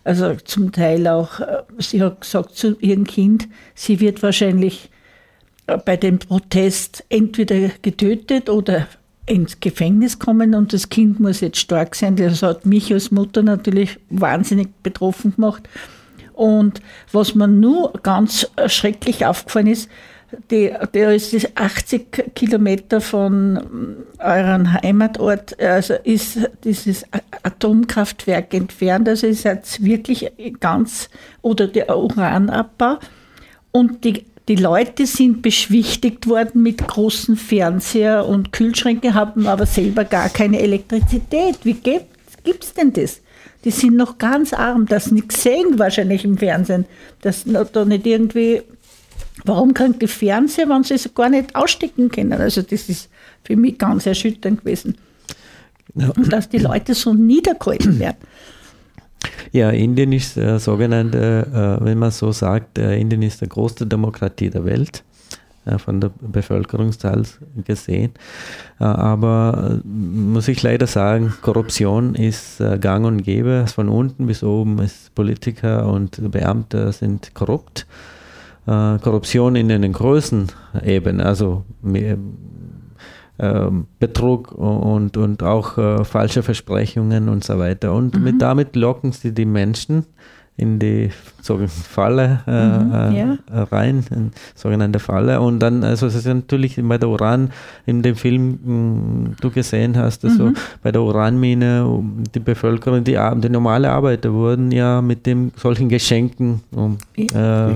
also zum Teil auch, äh, sie hat gesagt zu ihrem Kind, sie wird wahrscheinlich äh, bei dem Protest entweder getötet oder ins Gefängnis kommen und das Kind muss jetzt stark sein. Das hat mich als Mutter natürlich wahnsinnig betroffen gemacht. Und was mir nur ganz schrecklich aufgefallen ist, die, der ist 80 Kilometer von eurem Heimatort, also ist dieses Atomkraftwerk entfernt, also ist jetzt wirklich ganz, oder der Uranabbau. Und die, die Leute sind beschwichtigt worden mit großen Fernseher und Kühlschränken, haben aber selber gar keine Elektrizität. Wie gibt es denn das? Die sind noch ganz arm, das nichts sehen wahrscheinlich im Fernsehen, dass da nicht irgendwie Warum kann die Fernseher, wenn sie es gar nicht ausstecken können? Also das ist für mich ganz erschütternd gewesen. Ja. Und dass die Leute so niedergehalten werden. Ja, Indien ist äh, sogenannte, äh, wenn man so sagt, äh, Indien ist die größte Demokratie der Welt äh, von der Bevölkerungszahl gesehen. Äh, aber äh, muss ich leider sagen, Korruption ist gang und gäbe. Von unten bis oben ist Politiker und Beamte sind korrupt äh, Korruption in den großen Ebenen, also äh, Betrug und, und auch äh, falsche Versprechungen und so weiter. Und mhm. mit, damit locken sie die Menschen in die sogenannte Falle äh, mhm, ja. Äh, rein, sogenannte Falle. Und dann, also es ist natürlich bei der Uran, in dem Film mh, du gesehen hast, also mhm. bei der Uranmine, die Bevölkerung, die, die normale Arbeiter wurden ja mit dem solchen Geschenken um, äh,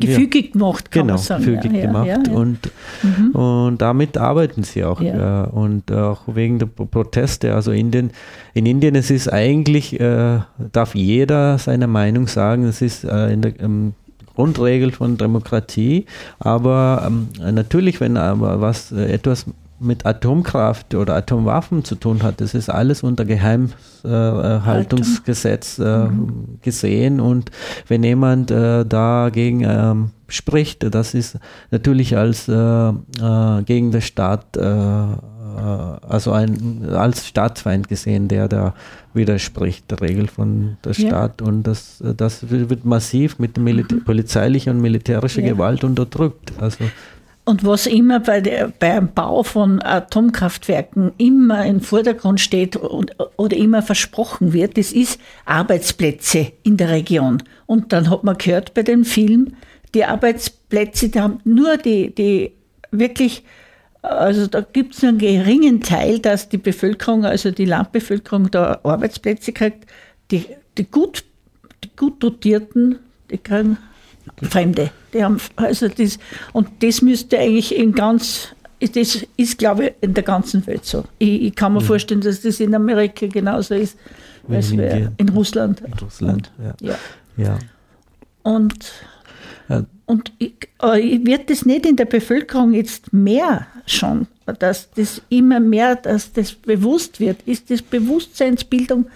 gefügig gemacht, kann genau, man sagen. Gefügig ja, gemacht. Ja, und, mhm. und damit arbeiten sie auch. und auch wegen der Proteste. Also in, den, in Indien, es ist eigentlich, äh, darf jeder seine Meinung sagen, es ist äh, in der ähm, Grundregel von Demokratie. Aber ähm, natürlich, wenn aber was äh, etwas mit Atomkraft oder Atomwaffen zu tun hat, das ist alles unter Geheimhaltungsgesetz äh, mhm. gesehen. Und wenn jemand äh, dagegen ähm, spricht, das ist natürlich als äh, äh, gegen den Staat äh, also ein, als Staatsfeind gesehen, der da widerspricht der Regel von der Staat. Ja. Und das, das wird massiv mit Milita mhm. polizeilicher und militärischer ja. Gewalt unterdrückt. Also und was immer bei der, beim Bau von Atomkraftwerken immer im Vordergrund steht und, oder immer versprochen wird, das ist Arbeitsplätze in der Region. Und dann hat man gehört bei dem Film, die Arbeitsplätze, die haben nur die, die wirklich also da gibt es nur einen geringen Teil, dass die Bevölkerung, also die Landbevölkerung da Arbeitsplätze kriegt. Die, die, gut, die gut dotierten, die kriegen Fremde. Die haben, also das, und das müsste eigentlich in ganz, das ist, glaube ich, in der ganzen Welt so. Ich, ich kann mir ja. vorstellen, dass das in Amerika genauso ist, als in, in Russland. In Russland, und, ja. ja. ja. Und und ich, äh, wird das nicht in der Bevölkerung jetzt mehr schon, dass das immer mehr, dass das bewusst wird? Ist das Bewusstseinsbildung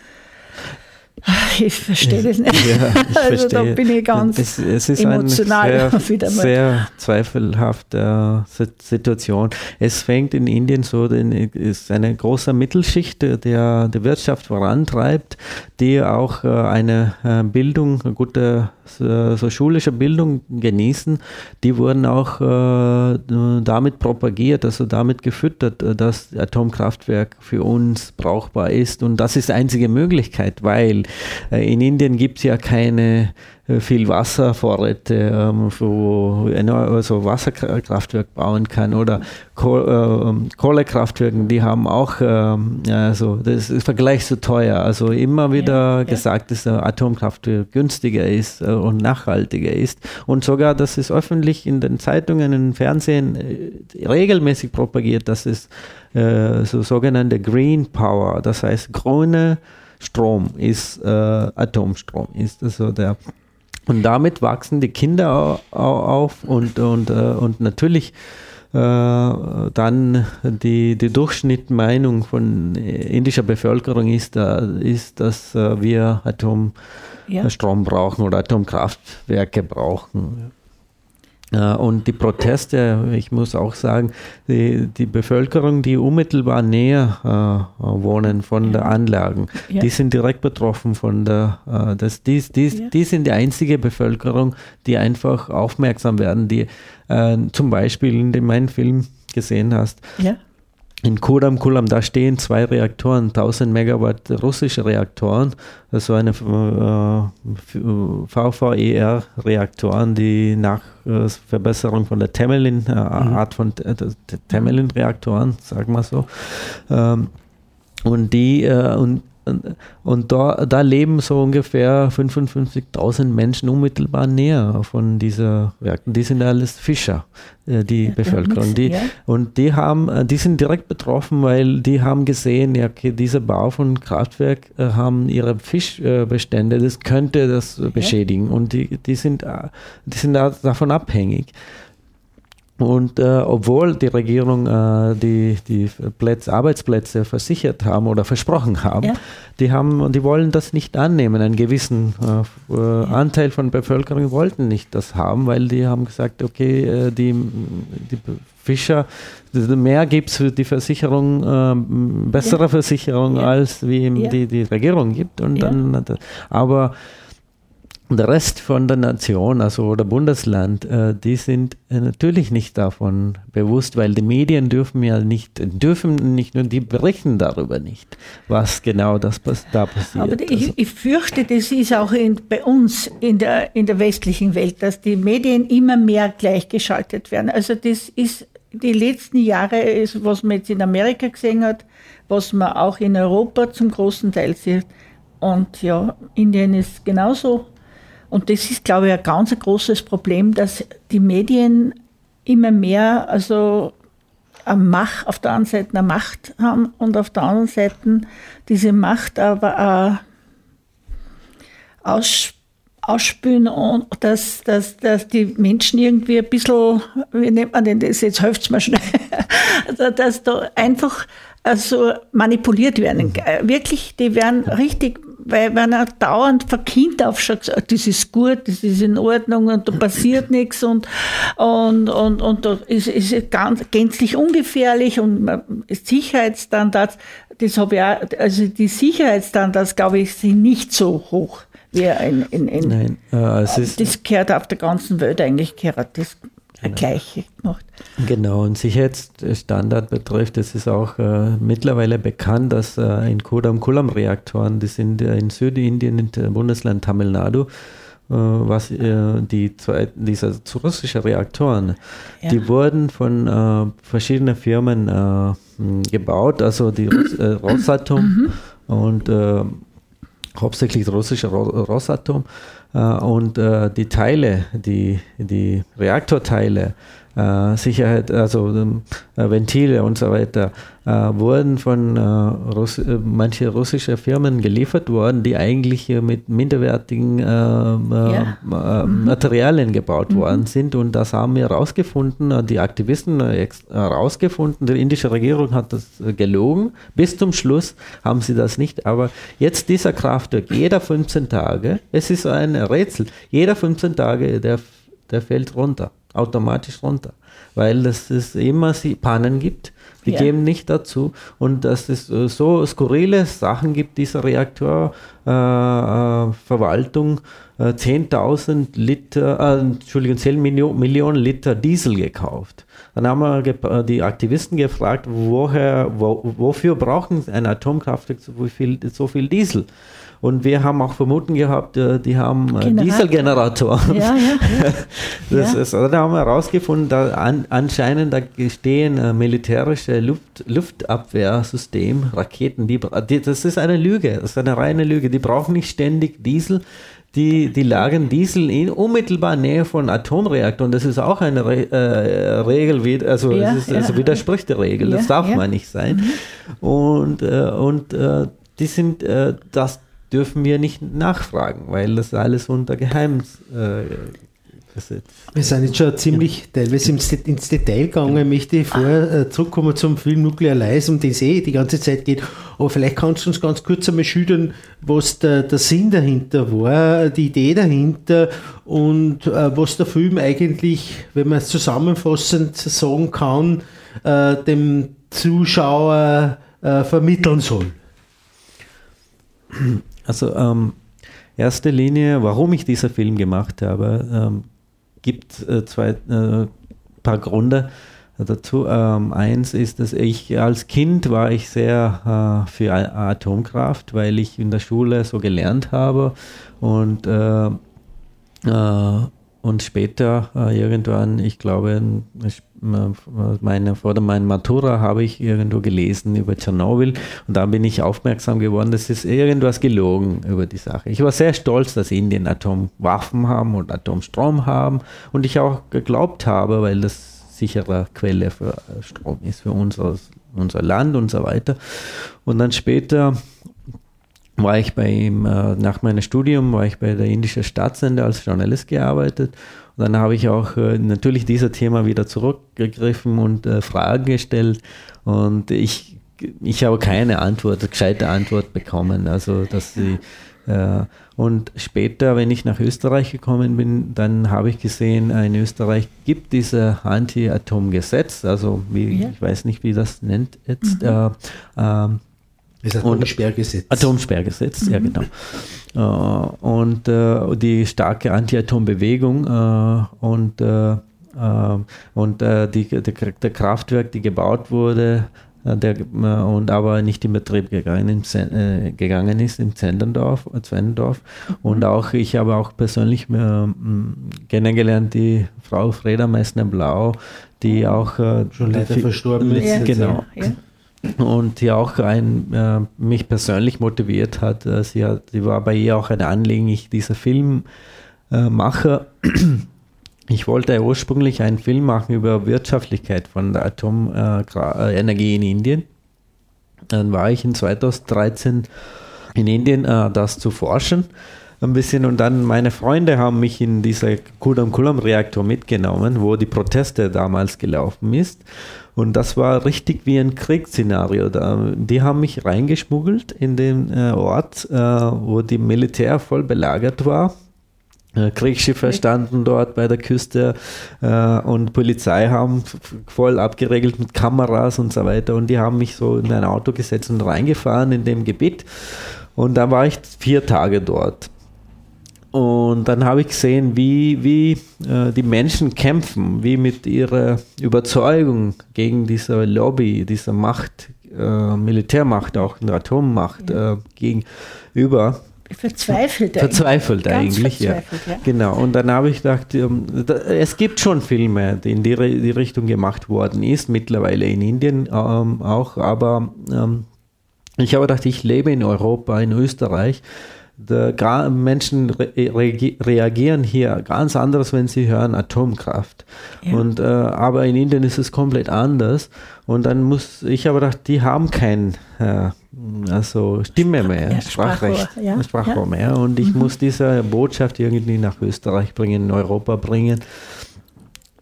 Ich verstehe das nicht. Ja, also da bin ich ganz es, es ist emotional. Eine sehr, sehr zweifelhafte Situation. Es fängt in Indien so, ist eine große Mittelschicht, der die Wirtschaft vorantreibt, die auch äh, eine äh, Bildung, eine gute so schulische Bildung genießen. Die wurden auch äh, damit propagiert, also damit gefüttert, dass Atomkraftwerk für uns brauchbar ist. Und das ist die einzige Möglichkeit, weil äh, in Indien gibt es ja keine äh, viel Wasservorräte, ähm, wo ein also Wasserkraftwerk bauen kann oder äh, Kohlekraftwerke, die haben auch, ähm, also das ist Vergleich so teuer. Also immer wieder ja, gesagt, dass Atomkraft günstiger ist äh, und nachhaltiger ist. Und sogar, dass es öffentlich in den Zeitungen, im Fernsehen regelmäßig propagiert, dass es so sogenannte Green Power, das heißt grüne Strom ist äh, Atomstrom, ist also der und damit wachsen die Kinder auf und, und, äh, und natürlich äh, dann die, die Durchschnittmeinung von indischer Bevölkerung ist, ist dass äh, wir Atomstrom ja. brauchen oder Atomkraftwerke brauchen. Und die Proteste, ich muss auch sagen, die, die Bevölkerung, die unmittelbar näher äh, wohnen von ja. der Anlagen, ja. die sind direkt betroffen von der, äh, das, die, die, ja. die sind die einzige Bevölkerung, die einfach aufmerksam werden, die äh, zum Beispiel in dem meinen Film gesehen hast. Ja in Kuram Kulam, da stehen zwei Reaktoren, 1000 Megawatt russische Reaktoren, also eine äh, VVER-Reaktoren, die nach äh, Verbesserung von der Temelin, äh, mhm. Art von äh, Temelin-Reaktoren, sagen wir so. Ähm, und die, äh, und und da, da leben so ungefähr 55.000 Menschen unmittelbar näher von dieser Werken. Die sind alles Fischer, äh, die ja, Bevölkerung. Die, ja. Und die haben, äh, die sind direkt betroffen, weil die haben gesehen, ja, okay, dieser Bau von Kraftwerk äh, haben ihre Fischbestände, das könnte das beschädigen. Und die, die sind, die sind davon abhängig. Und äh, obwohl die Regierung äh, die, die Plätze, Arbeitsplätze versichert haben oder versprochen haben, ja. die haben, die wollen das nicht annehmen. Einen gewissen äh, ja. Anteil von Bevölkerung wollten nicht das haben, weil die haben gesagt, okay, äh, die, die Fischer, mehr gibt es für die Versicherung, äh, bessere ja. Versicherung als wie die, die Regierung gibt. Und dann, aber der Rest von der Nation, also der Bundesland, äh, die sind äh, natürlich nicht davon bewusst, weil die Medien dürfen ja nicht, dürfen nicht nur, die berichten darüber nicht, was genau das da passiert. Aber ich, also ich fürchte, das ist auch in, bei uns in der, in der westlichen Welt, dass die Medien immer mehr gleichgeschaltet werden. Also das ist die letzten Jahre, ist, was man jetzt in Amerika gesehen hat, was man auch in Europa zum großen Teil sieht. Und ja, Indien ist genauso und das ist, glaube ich, ein ganz großes Problem, dass die Medien immer mehr, also eine Macht, auf der einen Seite eine Macht haben und auf der anderen Seite diese Macht aber auch aus, ausspülen und dass, dass, dass die Menschen irgendwie ein bisschen, wie nennt man denn das, jetzt hilft es mir schnell, also, dass da einfach also manipuliert werden. Mhm. Wirklich, die werden richtig weil wenn er dauernd von Kind auf schon gesagt, das ist gut, das ist in Ordnung und da passiert nichts und, und, und, und da ist, ist ganz, gänzlich ungefährlich und Sicherheitsstandards, das habe ich auch, also die Sicherheitsstandards, glaube ich, sind nicht so hoch wie in, in, in Nein, äh, ist, das gehört auf der ganzen Welt eigentlich gehört das genau. gleiche gemacht. Genau, und Sicherheitsstandard betrifft, es ist auch äh, mittlerweile bekannt, dass äh, in Kodam-Kulam-Reaktoren, die sind äh, in Südindien, im Bundesland Tamil Nadu, äh, was äh, die zwei, diese russischen Reaktoren, ja. die wurden von äh, verschiedenen Firmen gebaut, also die Rosatom mhm. und hauptsächlich russische Rosatom und die Teile, die, die Reaktorteile, äh, Sicherheit, also ähm, äh, Ventile und so weiter, äh, wurden von äh, Russ äh, manche russische Firmen geliefert worden, die eigentlich mit minderwertigen ja. Materialien gebaut mhm. worden sind. Und das haben wir herausgefunden, die Aktivisten herausgefunden. Die indische Regierung hat das gelogen. Bis zum Schluss haben sie das nicht. Aber jetzt dieser Kraftwerk, jeder 15 Tage, es ist ein Rätsel, jeder 15 Tage, der, der fällt runter automatisch runter, weil es immer Pannen gibt, die ja. geben nicht dazu und dass es äh, so skurrile Sachen gibt, diese Reaktorverwaltung äh, äh, 10.000 Liter, äh, Entschuldigung, 10 Millionen, Millionen Liter Diesel gekauft. Dann haben wir die Aktivisten gefragt, woher, wo, wofür brauchen ein Atomkraftwerk so viel, so viel Diesel? Und wir haben auch Vermuten gehabt, äh, die haben äh, Generator. Dieselgeneratoren. Ja, ja, Das ja. Ist, da haben wir herausgefunden, da an, anscheinend da stehen äh, militärische Luft, Luftabwehrsystem, Raketen, die, die, das ist eine Lüge, das ist eine reine Lüge. Die brauchen nicht ständig Diesel. Die, die lagern Diesel in unmittelbar Nähe von Atomreaktoren. Das ist auch eine Re äh, Regel, also, ja, ist, also widerspricht der Regel. das darf man nicht sein. Mhm. Und, äh, und äh, die sind, äh, das, dürfen wir nicht nachfragen, weil das alles unter Geheimnis äh. Wir sind jetzt schon ziemlich teilweise ins, Detail gegangen. Ich möchte vorher äh, zurückkommen zum Film Nuclear Lies, um den es eh die ganze Zeit geht. Aber vielleicht kannst du uns ganz kurz einmal schildern, was der, der Sinn dahinter war, die Idee dahinter und äh, was der Film eigentlich, wenn man es zusammenfassend sagen kann, äh, dem Zuschauer äh, vermitteln soll. Also ähm, erste Linie, warum ich diesen Film gemacht habe, ähm, gibt äh, zwei äh, paar Gründe dazu. Ähm, eins ist, dass ich als Kind war ich sehr äh, für Atomkraft, weil ich in der Schule so gelernt habe und äh, äh, und später äh, irgendwann, ich glaube, meine, vor meiner Matura habe ich irgendwo gelesen über Tschernobyl und da bin ich aufmerksam geworden, dass es irgendwas gelogen über die Sache. Ich war sehr stolz, dass Indien Atomwaffen haben und Atomstrom haben und ich auch geglaubt habe, weil das sichere Quelle für Strom ist für unser, unser Land und so weiter. Und dann später war ich bei ihm, äh, nach meinem Studium war ich bei der indischen Staatssender als Journalist gearbeitet. Dann habe ich auch äh, natürlich dieses Thema wieder zurückgegriffen und äh, Fragen gestellt. Und ich, ich habe keine Antwort, gescheite Antwort bekommen. Also, dass sie, äh, und später, wenn ich nach Österreich gekommen bin, dann habe ich gesehen, in Österreich gibt dieses Anti-Atom-Gesetz, also wie, ja. ich weiß nicht, wie das nennt jetzt, mhm. Äh, ähm, das Atomsperrgesetz. Atomsperrgesetz, mhm. ja genau. Uh, und uh, die starke Anti-Atom-Bewegung uh, und, und die, die, der Kraftwerk, die gebaut wurde, der, und aber nicht in Betrieb gegangen, äh, gegangen ist in Zendendorf. Mhm. Und auch ich habe auch persönlich äh, kennengelernt die Frau Freda Meissner-Blau, die auch äh, schon leider verstorben ist. Genau. Ja, ja und die auch ein, äh, mich persönlich motiviert hat. Äh, sie, hat. sie war bei ihr auch ein Anliegen, ich dieser Film äh. Ich wollte ursprünglich einen Film machen über Wirtschaftlichkeit von der Atomenergie in Indien. Dann war ich in 2013 in Indien, äh, das zu forschen ein bisschen und dann meine Freunde haben mich in dieser Kulam Kulam Reaktor mitgenommen, wo die Proteste damals gelaufen ist und das war richtig wie ein Kriegsszenario. Da, die haben mich reingeschmuggelt in den äh, Ort, äh, wo die Militär voll belagert war. Äh, Kriegsschiffe standen dort bei der Küste äh, und Polizei haben voll abgeregelt mit Kameras und so weiter. Und die haben mich so in ein Auto gesetzt und reingefahren in dem Gebiet. Und da war ich vier Tage dort. Und dann habe ich gesehen, wie, wie äh, die Menschen kämpfen, wie mit ihrer Überzeugung gegen diese Lobby, diese Macht, äh, Militärmacht, auch eine Atommacht ja. äh, gegenüber. Verzweifelt eigentlich. Verzweifelt eigentlich, verzweifelt, ja. ja. Genau. Und dann habe ich gedacht, ähm, es gibt schon Filme, die in die, die, Richtung gemacht worden ist, mittlerweile in Indien ähm, auch, aber ähm, ich habe gedacht, ich lebe in Europa, in Österreich der Menschen re reagieren hier ganz anders, wenn sie hören Atomkraft. Ja. Und, äh, aber in Indien ist es komplett anders. Und dann muss ich aber gedacht, die haben kein äh, also Stimme mehr, ja, Sprachrecht, Sprachrohr, ja. Sprachrohr mehr. Und ich mhm. muss diese Botschaft irgendwie nach Österreich bringen, in Europa bringen.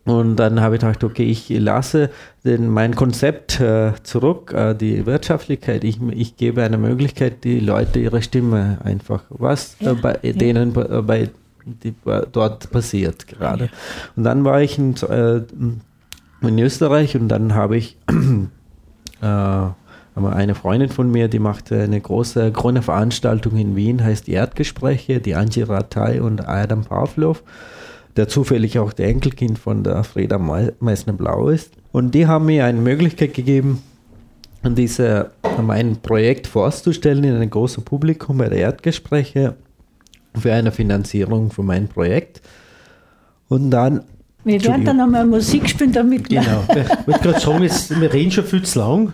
Und dann habe ich gedacht, okay, ich lasse den, mein Konzept äh, zurück, äh, die Wirtschaftlichkeit. Ich, ich gebe eine Möglichkeit, die Leute ihre Stimme einfach, was ja, bei ja. denen äh, bei die, dort passiert gerade. Ja. Und dann war ich in, äh, in Österreich und dann habe ich äh, eine Freundin von mir, die macht eine große grüne Veranstaltung in Wien, heißt die Erdgespräche, die Angie Ratay und Adam Pavlov der zufällig auch der Enkelkind von der Freda Meissner-Blau ist. Und die haben mir eine Möglichkeit gegeben, diese, mein Projekt vorzustellen in einem großen Publikum bei der Erdgespräche für eine Finanzierung für mein Projekt. Und dann wir werden dann einmal Musik spielen, damit Genau. Ich wollte gerade sagen, jetzt, wir reden schon viel zu lang,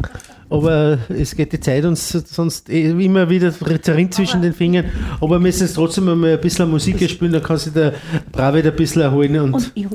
aber es geht die Zeit uns sonst eh immer wieder zerrinnt zwischen den Fingern. Aber wir müssen jetzt trotzdem mal ein bisschen Musik spielen, dann kann sich der Bravid ein bisschen erholen. Und, und ich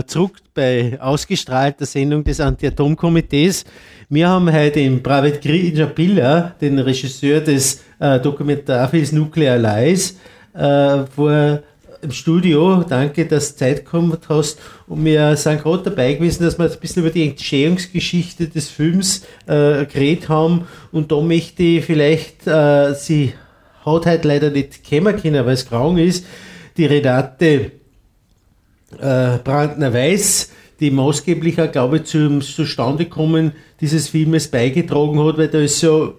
will. zurück bei ausgestrahlter Sendung des Anti-Atom-Komitees. Wir haben heute den Pravet Grijapilla, den Regisseur des äh, Dokumentarfilms Nuclear Lies, äh, vor im Studio. Danke, dass du Zeit gehabt hast. Und wir sind gerade dabei gewesen, dass wir ein bisschen über die Entstehungsgeschichte des Films äh, geredet haben. Und da möchte ich vielleicht, äh, sie hat heute leider nicht kommen können, weil es krank ist, die Renate äh, Brandner Weiß, die maßgeblich auch, glaube ich, zum Zustandekommen dieses Filmes beigetragen hat, weil da ist so,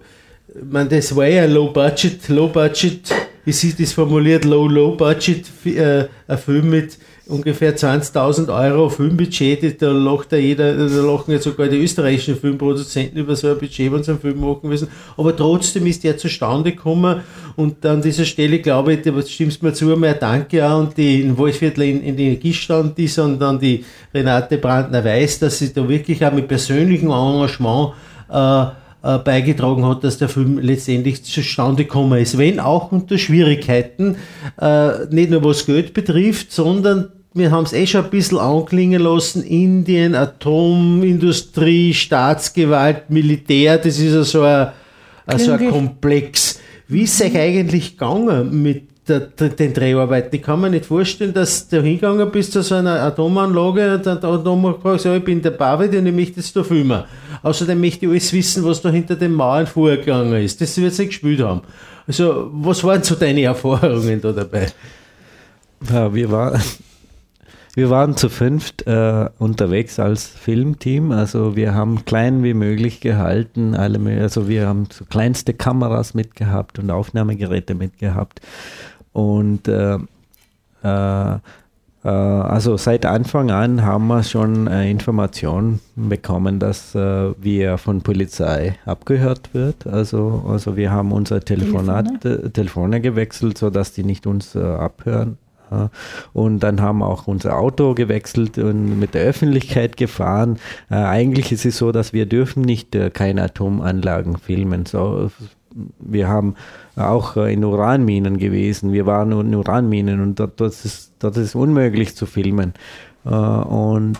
man, das war ja Low Budget, Low Budget, wie sieht das formuliert, Low, Low Budget, äh, ein Film mit ungefähr 20.000 Euro Filmbudget, da lacht ja jeder, da lachen ja sogar die österreichischen Filmproduzenten über so ein Budget, wenn sie einen Film machen müssen. Aber trotzdem ist der zustande gekommen und an dieser Stelle glaube ich, da stimmst mir zu, mal Danke auch und die in Wolfviertel in, in Energiestand ist und dann die Renate Brandner weiß, dass sie da wirklich auch mit persönlichem Engagement äh, äh, beigetragen hat, dass der Film letztendlich zustande gekommen ist. Wenn auch unter Schwierigkeiten, äh, nicht nur was Geld betrifft, sondern wir haben es eh schon ein bisschen anklingen lassen, Indien, Atomindustrie, Staatsgewalt, Militär, das ist ja so ein, so ein Komplex. Wie ist es euch eigentlich gegangen mit der, den Dreharbeiten? Ich kann mir nicht vorstellen, dass du hingegangen bist zu so einer Atomanlage und dann Atomanlage so, ich bin der David und ich möchte jetzt da filmen. Außerdem möchte ich alles wissen, was da hinter den Mauern vorgegangen ist. Das wird sie gespielt haben. Also, was waren so deine Erfahrungen da dabei? Ja, wir waren wir waren zu fünft äh, unterwegs als Filmteam. Also wir haben klein wie möglich gehalten. Alle, also wir haben so kleinste Kameras mitgehabt und Aufnahmegeräte mitgehabt. Und äh, äh, äh also seit Anfang an haben wir schon äh, Informationen bekommen, dass äh, wir von Polizei abgehört wird. Also, also wir haben unser Telefonat, Telefone, Telefone gewechselt, sodass die nicht uns abhören und dann haben wir auch unser Auto gewechselt und mit der Öffentlichkeit gefahren. Äh, eigentlich ist es so, dass wir dürfen nicht äh, keine Atomanlagen filmen. So, wir haben auch in Uranminen gewesen. Wir waren in Uranminen und dort, dort, ist, dort ist unmöglich zu filmen. Äh, und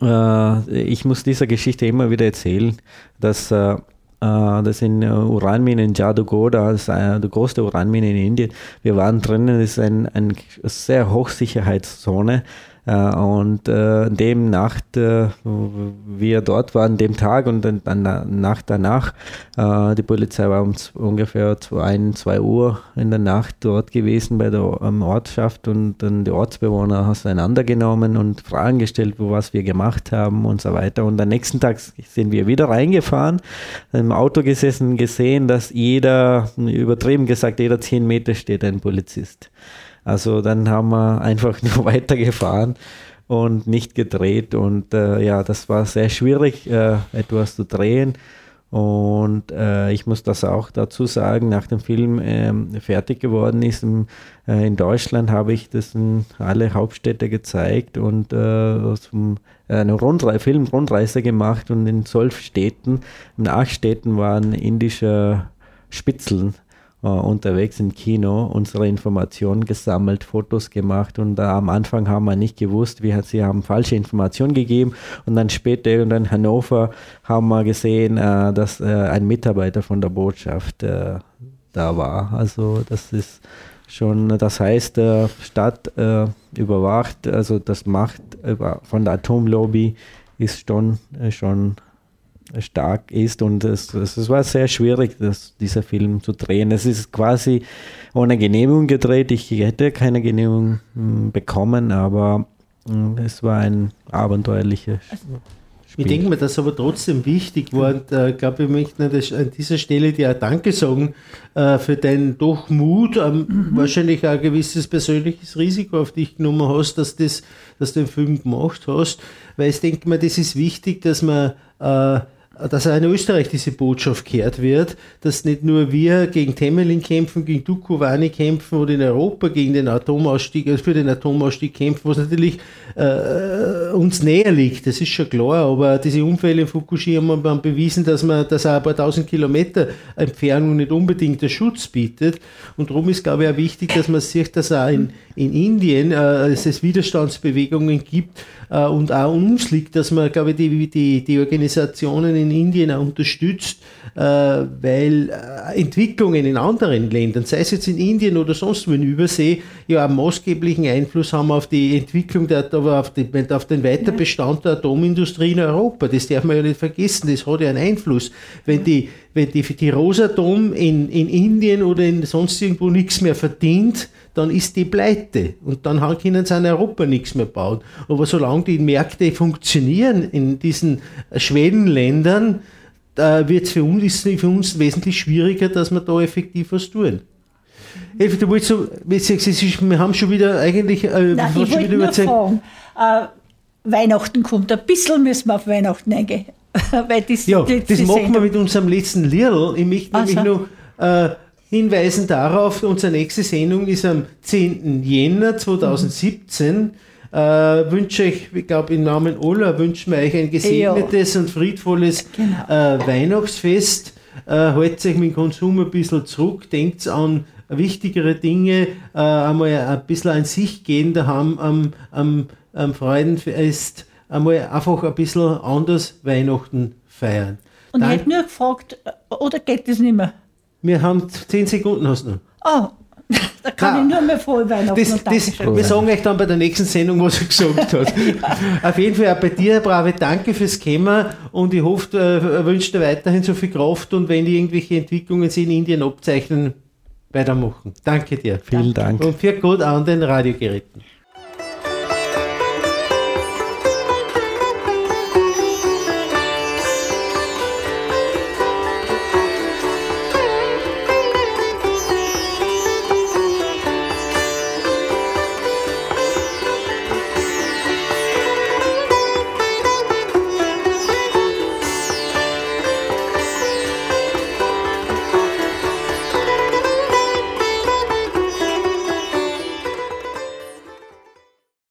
äh, ich muss dieser Geschichte immer wieder erzählen, dass äh, das in Uranminen in Jadugoda, das ist eine der größte Uranmine in Indien. Wir waren drinnen, das ist eine ein sehr Hochsicherheitszone. Äh, und äh, dem Nacht, äh, wir dort waren, dem Tag und dann, dann Nacht danach, äh, die Polizei war um ungefähr 2, 2 Uhr in der Nacht dort gewesen bei der um, Ortschaft und dann die Ortsbewohner auseinandergenommen und Fragen gestellt, wo was wir gemacht haben und so weiter. Und am nächsten Tag sind wir wieder reingefahren, im Auto gesessen, gesehen, dass jeder, übertrieben gesagt, jeder 10 Meter steht ein Polizist. Also dann haben wir einfach nur weitergefahren und nicht gedreht. Und äh, ja, das war sehr schwierig, äh, etwas zu drehen. Und äh, ich muss das auch dazu sagen, nach dem Film ähm, fertig geworden ist, im, äh, in Deutschland habe ich das in alle Hauptstädte gezeigt und äh, zum, eine Rundre Filmrundreise gemacht und in zwölf Städten, in acht Städten waren indische Spitzeln äh, unterwegs im Kino unsere Informationen gesammelt, Fotos gemacht und äh, am Anfang haben wir nicht gewusst, wie hat, sie haben falsche Informationen gegeben und dann später in Hannover haben wir gesehen, äh, dass äh, ein Mitarbeiter von der Botschaft äh, da war. Also das ist schon, das heißt, äh, Stadt überwacht, also das Macht von der Atomlobby ist schon, schon stark ist und es, es war sehr schwierig, das, dieser Film zu drehen. Es ist quasi ohne Genehmigung gedreht. Ich hätte keine Genehmigung hm, bekommen, aber hm, es war ein abenteuerliches Spiel. Ich denke mir, dass aber trotzdem wichtig war. Und, äh, glaube, ich möchte an dieser Stelle dir auch Danke sagen äh, für deinen doch Mut, ähm, mhm. wahrscheinlich auch ein gewisses persönliches Risiko auf dich genommen hast, dass, das, dass du den Film gemacht hast. Weil ich denke mir, das ist wichtig, dass man äh, dass auch in Österreich diese Botschaft gehört wird, dass nicht nur wir gegen Temelin kämpfen, gegen Dukovany kämpfen oder in Europa gegen den Atomausstieg, also für den Atomausstieg kämpfen, was natürlich äh, uns näher liegt, das ist schon klar, aber diese Unfälle in Fukushima haben bewiesen, dass man, dass auch ein paar tausend Kilometer Entfernung nicht unbedingt der Schutz bietet. Und darum ist, glaube ich, auch wichtig, dass man sieht, dass auch in, in Indien äh, es Widerstandsbewegungen gibt äh, und auch uns liegt, dass man, glaube ich, die, die, die Organisationen in in Indien auch unterstützt, weil äh, Entwicklungen in anderen Ländern, sei es jetzt in Indien oder sonst wo in Übersee, ja einen maßgeblichen Einfluss haben auf die Entwicklung, der, auf, die, auf den Weiterbestand der Atomindustrie in Europa. Das darf man ja nicht vergessen, das hat ja einen Einfluss. Wenn die, wenn die, die Rosatom in, in Indien oder in sonst irgendwo nichts mehr verdient, dann ist die pleite und dann können sie in Europa nichts mehr bauen. Aber solange die Märkte funktionieren in diesen Schwellenländern, wird es für uns, ist für uns wesentlich schwieriger, dass wir da effektiv was tun. Elfi, du wolltest so, wir haben schon wieder eigentlich äh, Nein, ich schon wieder nur fragen, äh, Weihnachten kommt, ein bisschen müssen wir auf Weihnachten eingehen. Weil das, ja, das, das machen wir mit unserem letzten Lidl. Ich möchte also. nämlich noch äh, hinweisen darauf, unsere nächste Sendung ist am 10. Jänner 2017. Mhm. Äh, wünsche ich, ich glaube, im Namen aller wünschen wir euch ein gesegnetes ja. und friedvolles genau. äh, Weihnachtsfest. Äh, haltet euch mit dem Konsum ein bisschen zurück, denkt an wichtigere Dinge, äh, einmal ein bisschen an sich gehen daheim am, am, am Freudenfest, einmal einfach ein bisschen anders Weihnachten feiern. Und Dank ich hätte nur gefragt, äh, oder geht das nicht mehr? Wir haben zehn Sekunden hast du noch. Oh, da kann Nein. ich nur mehr frohe Weihnachten das, das, Wir sagen euch dann bei der nächsten Sendung, was er gesagt hat. Auf jeden Fall auch bei dir, Brave, danke fürs Kommen und ich hoffe, äh, wünsche dir weiterhin so viel Kraft und wenn die irgendwelche Entwicklungen in Indien abzeichnen, weitermachen. Danke dir. Vielen Dank. Und viel Gott an den Radiogeräten.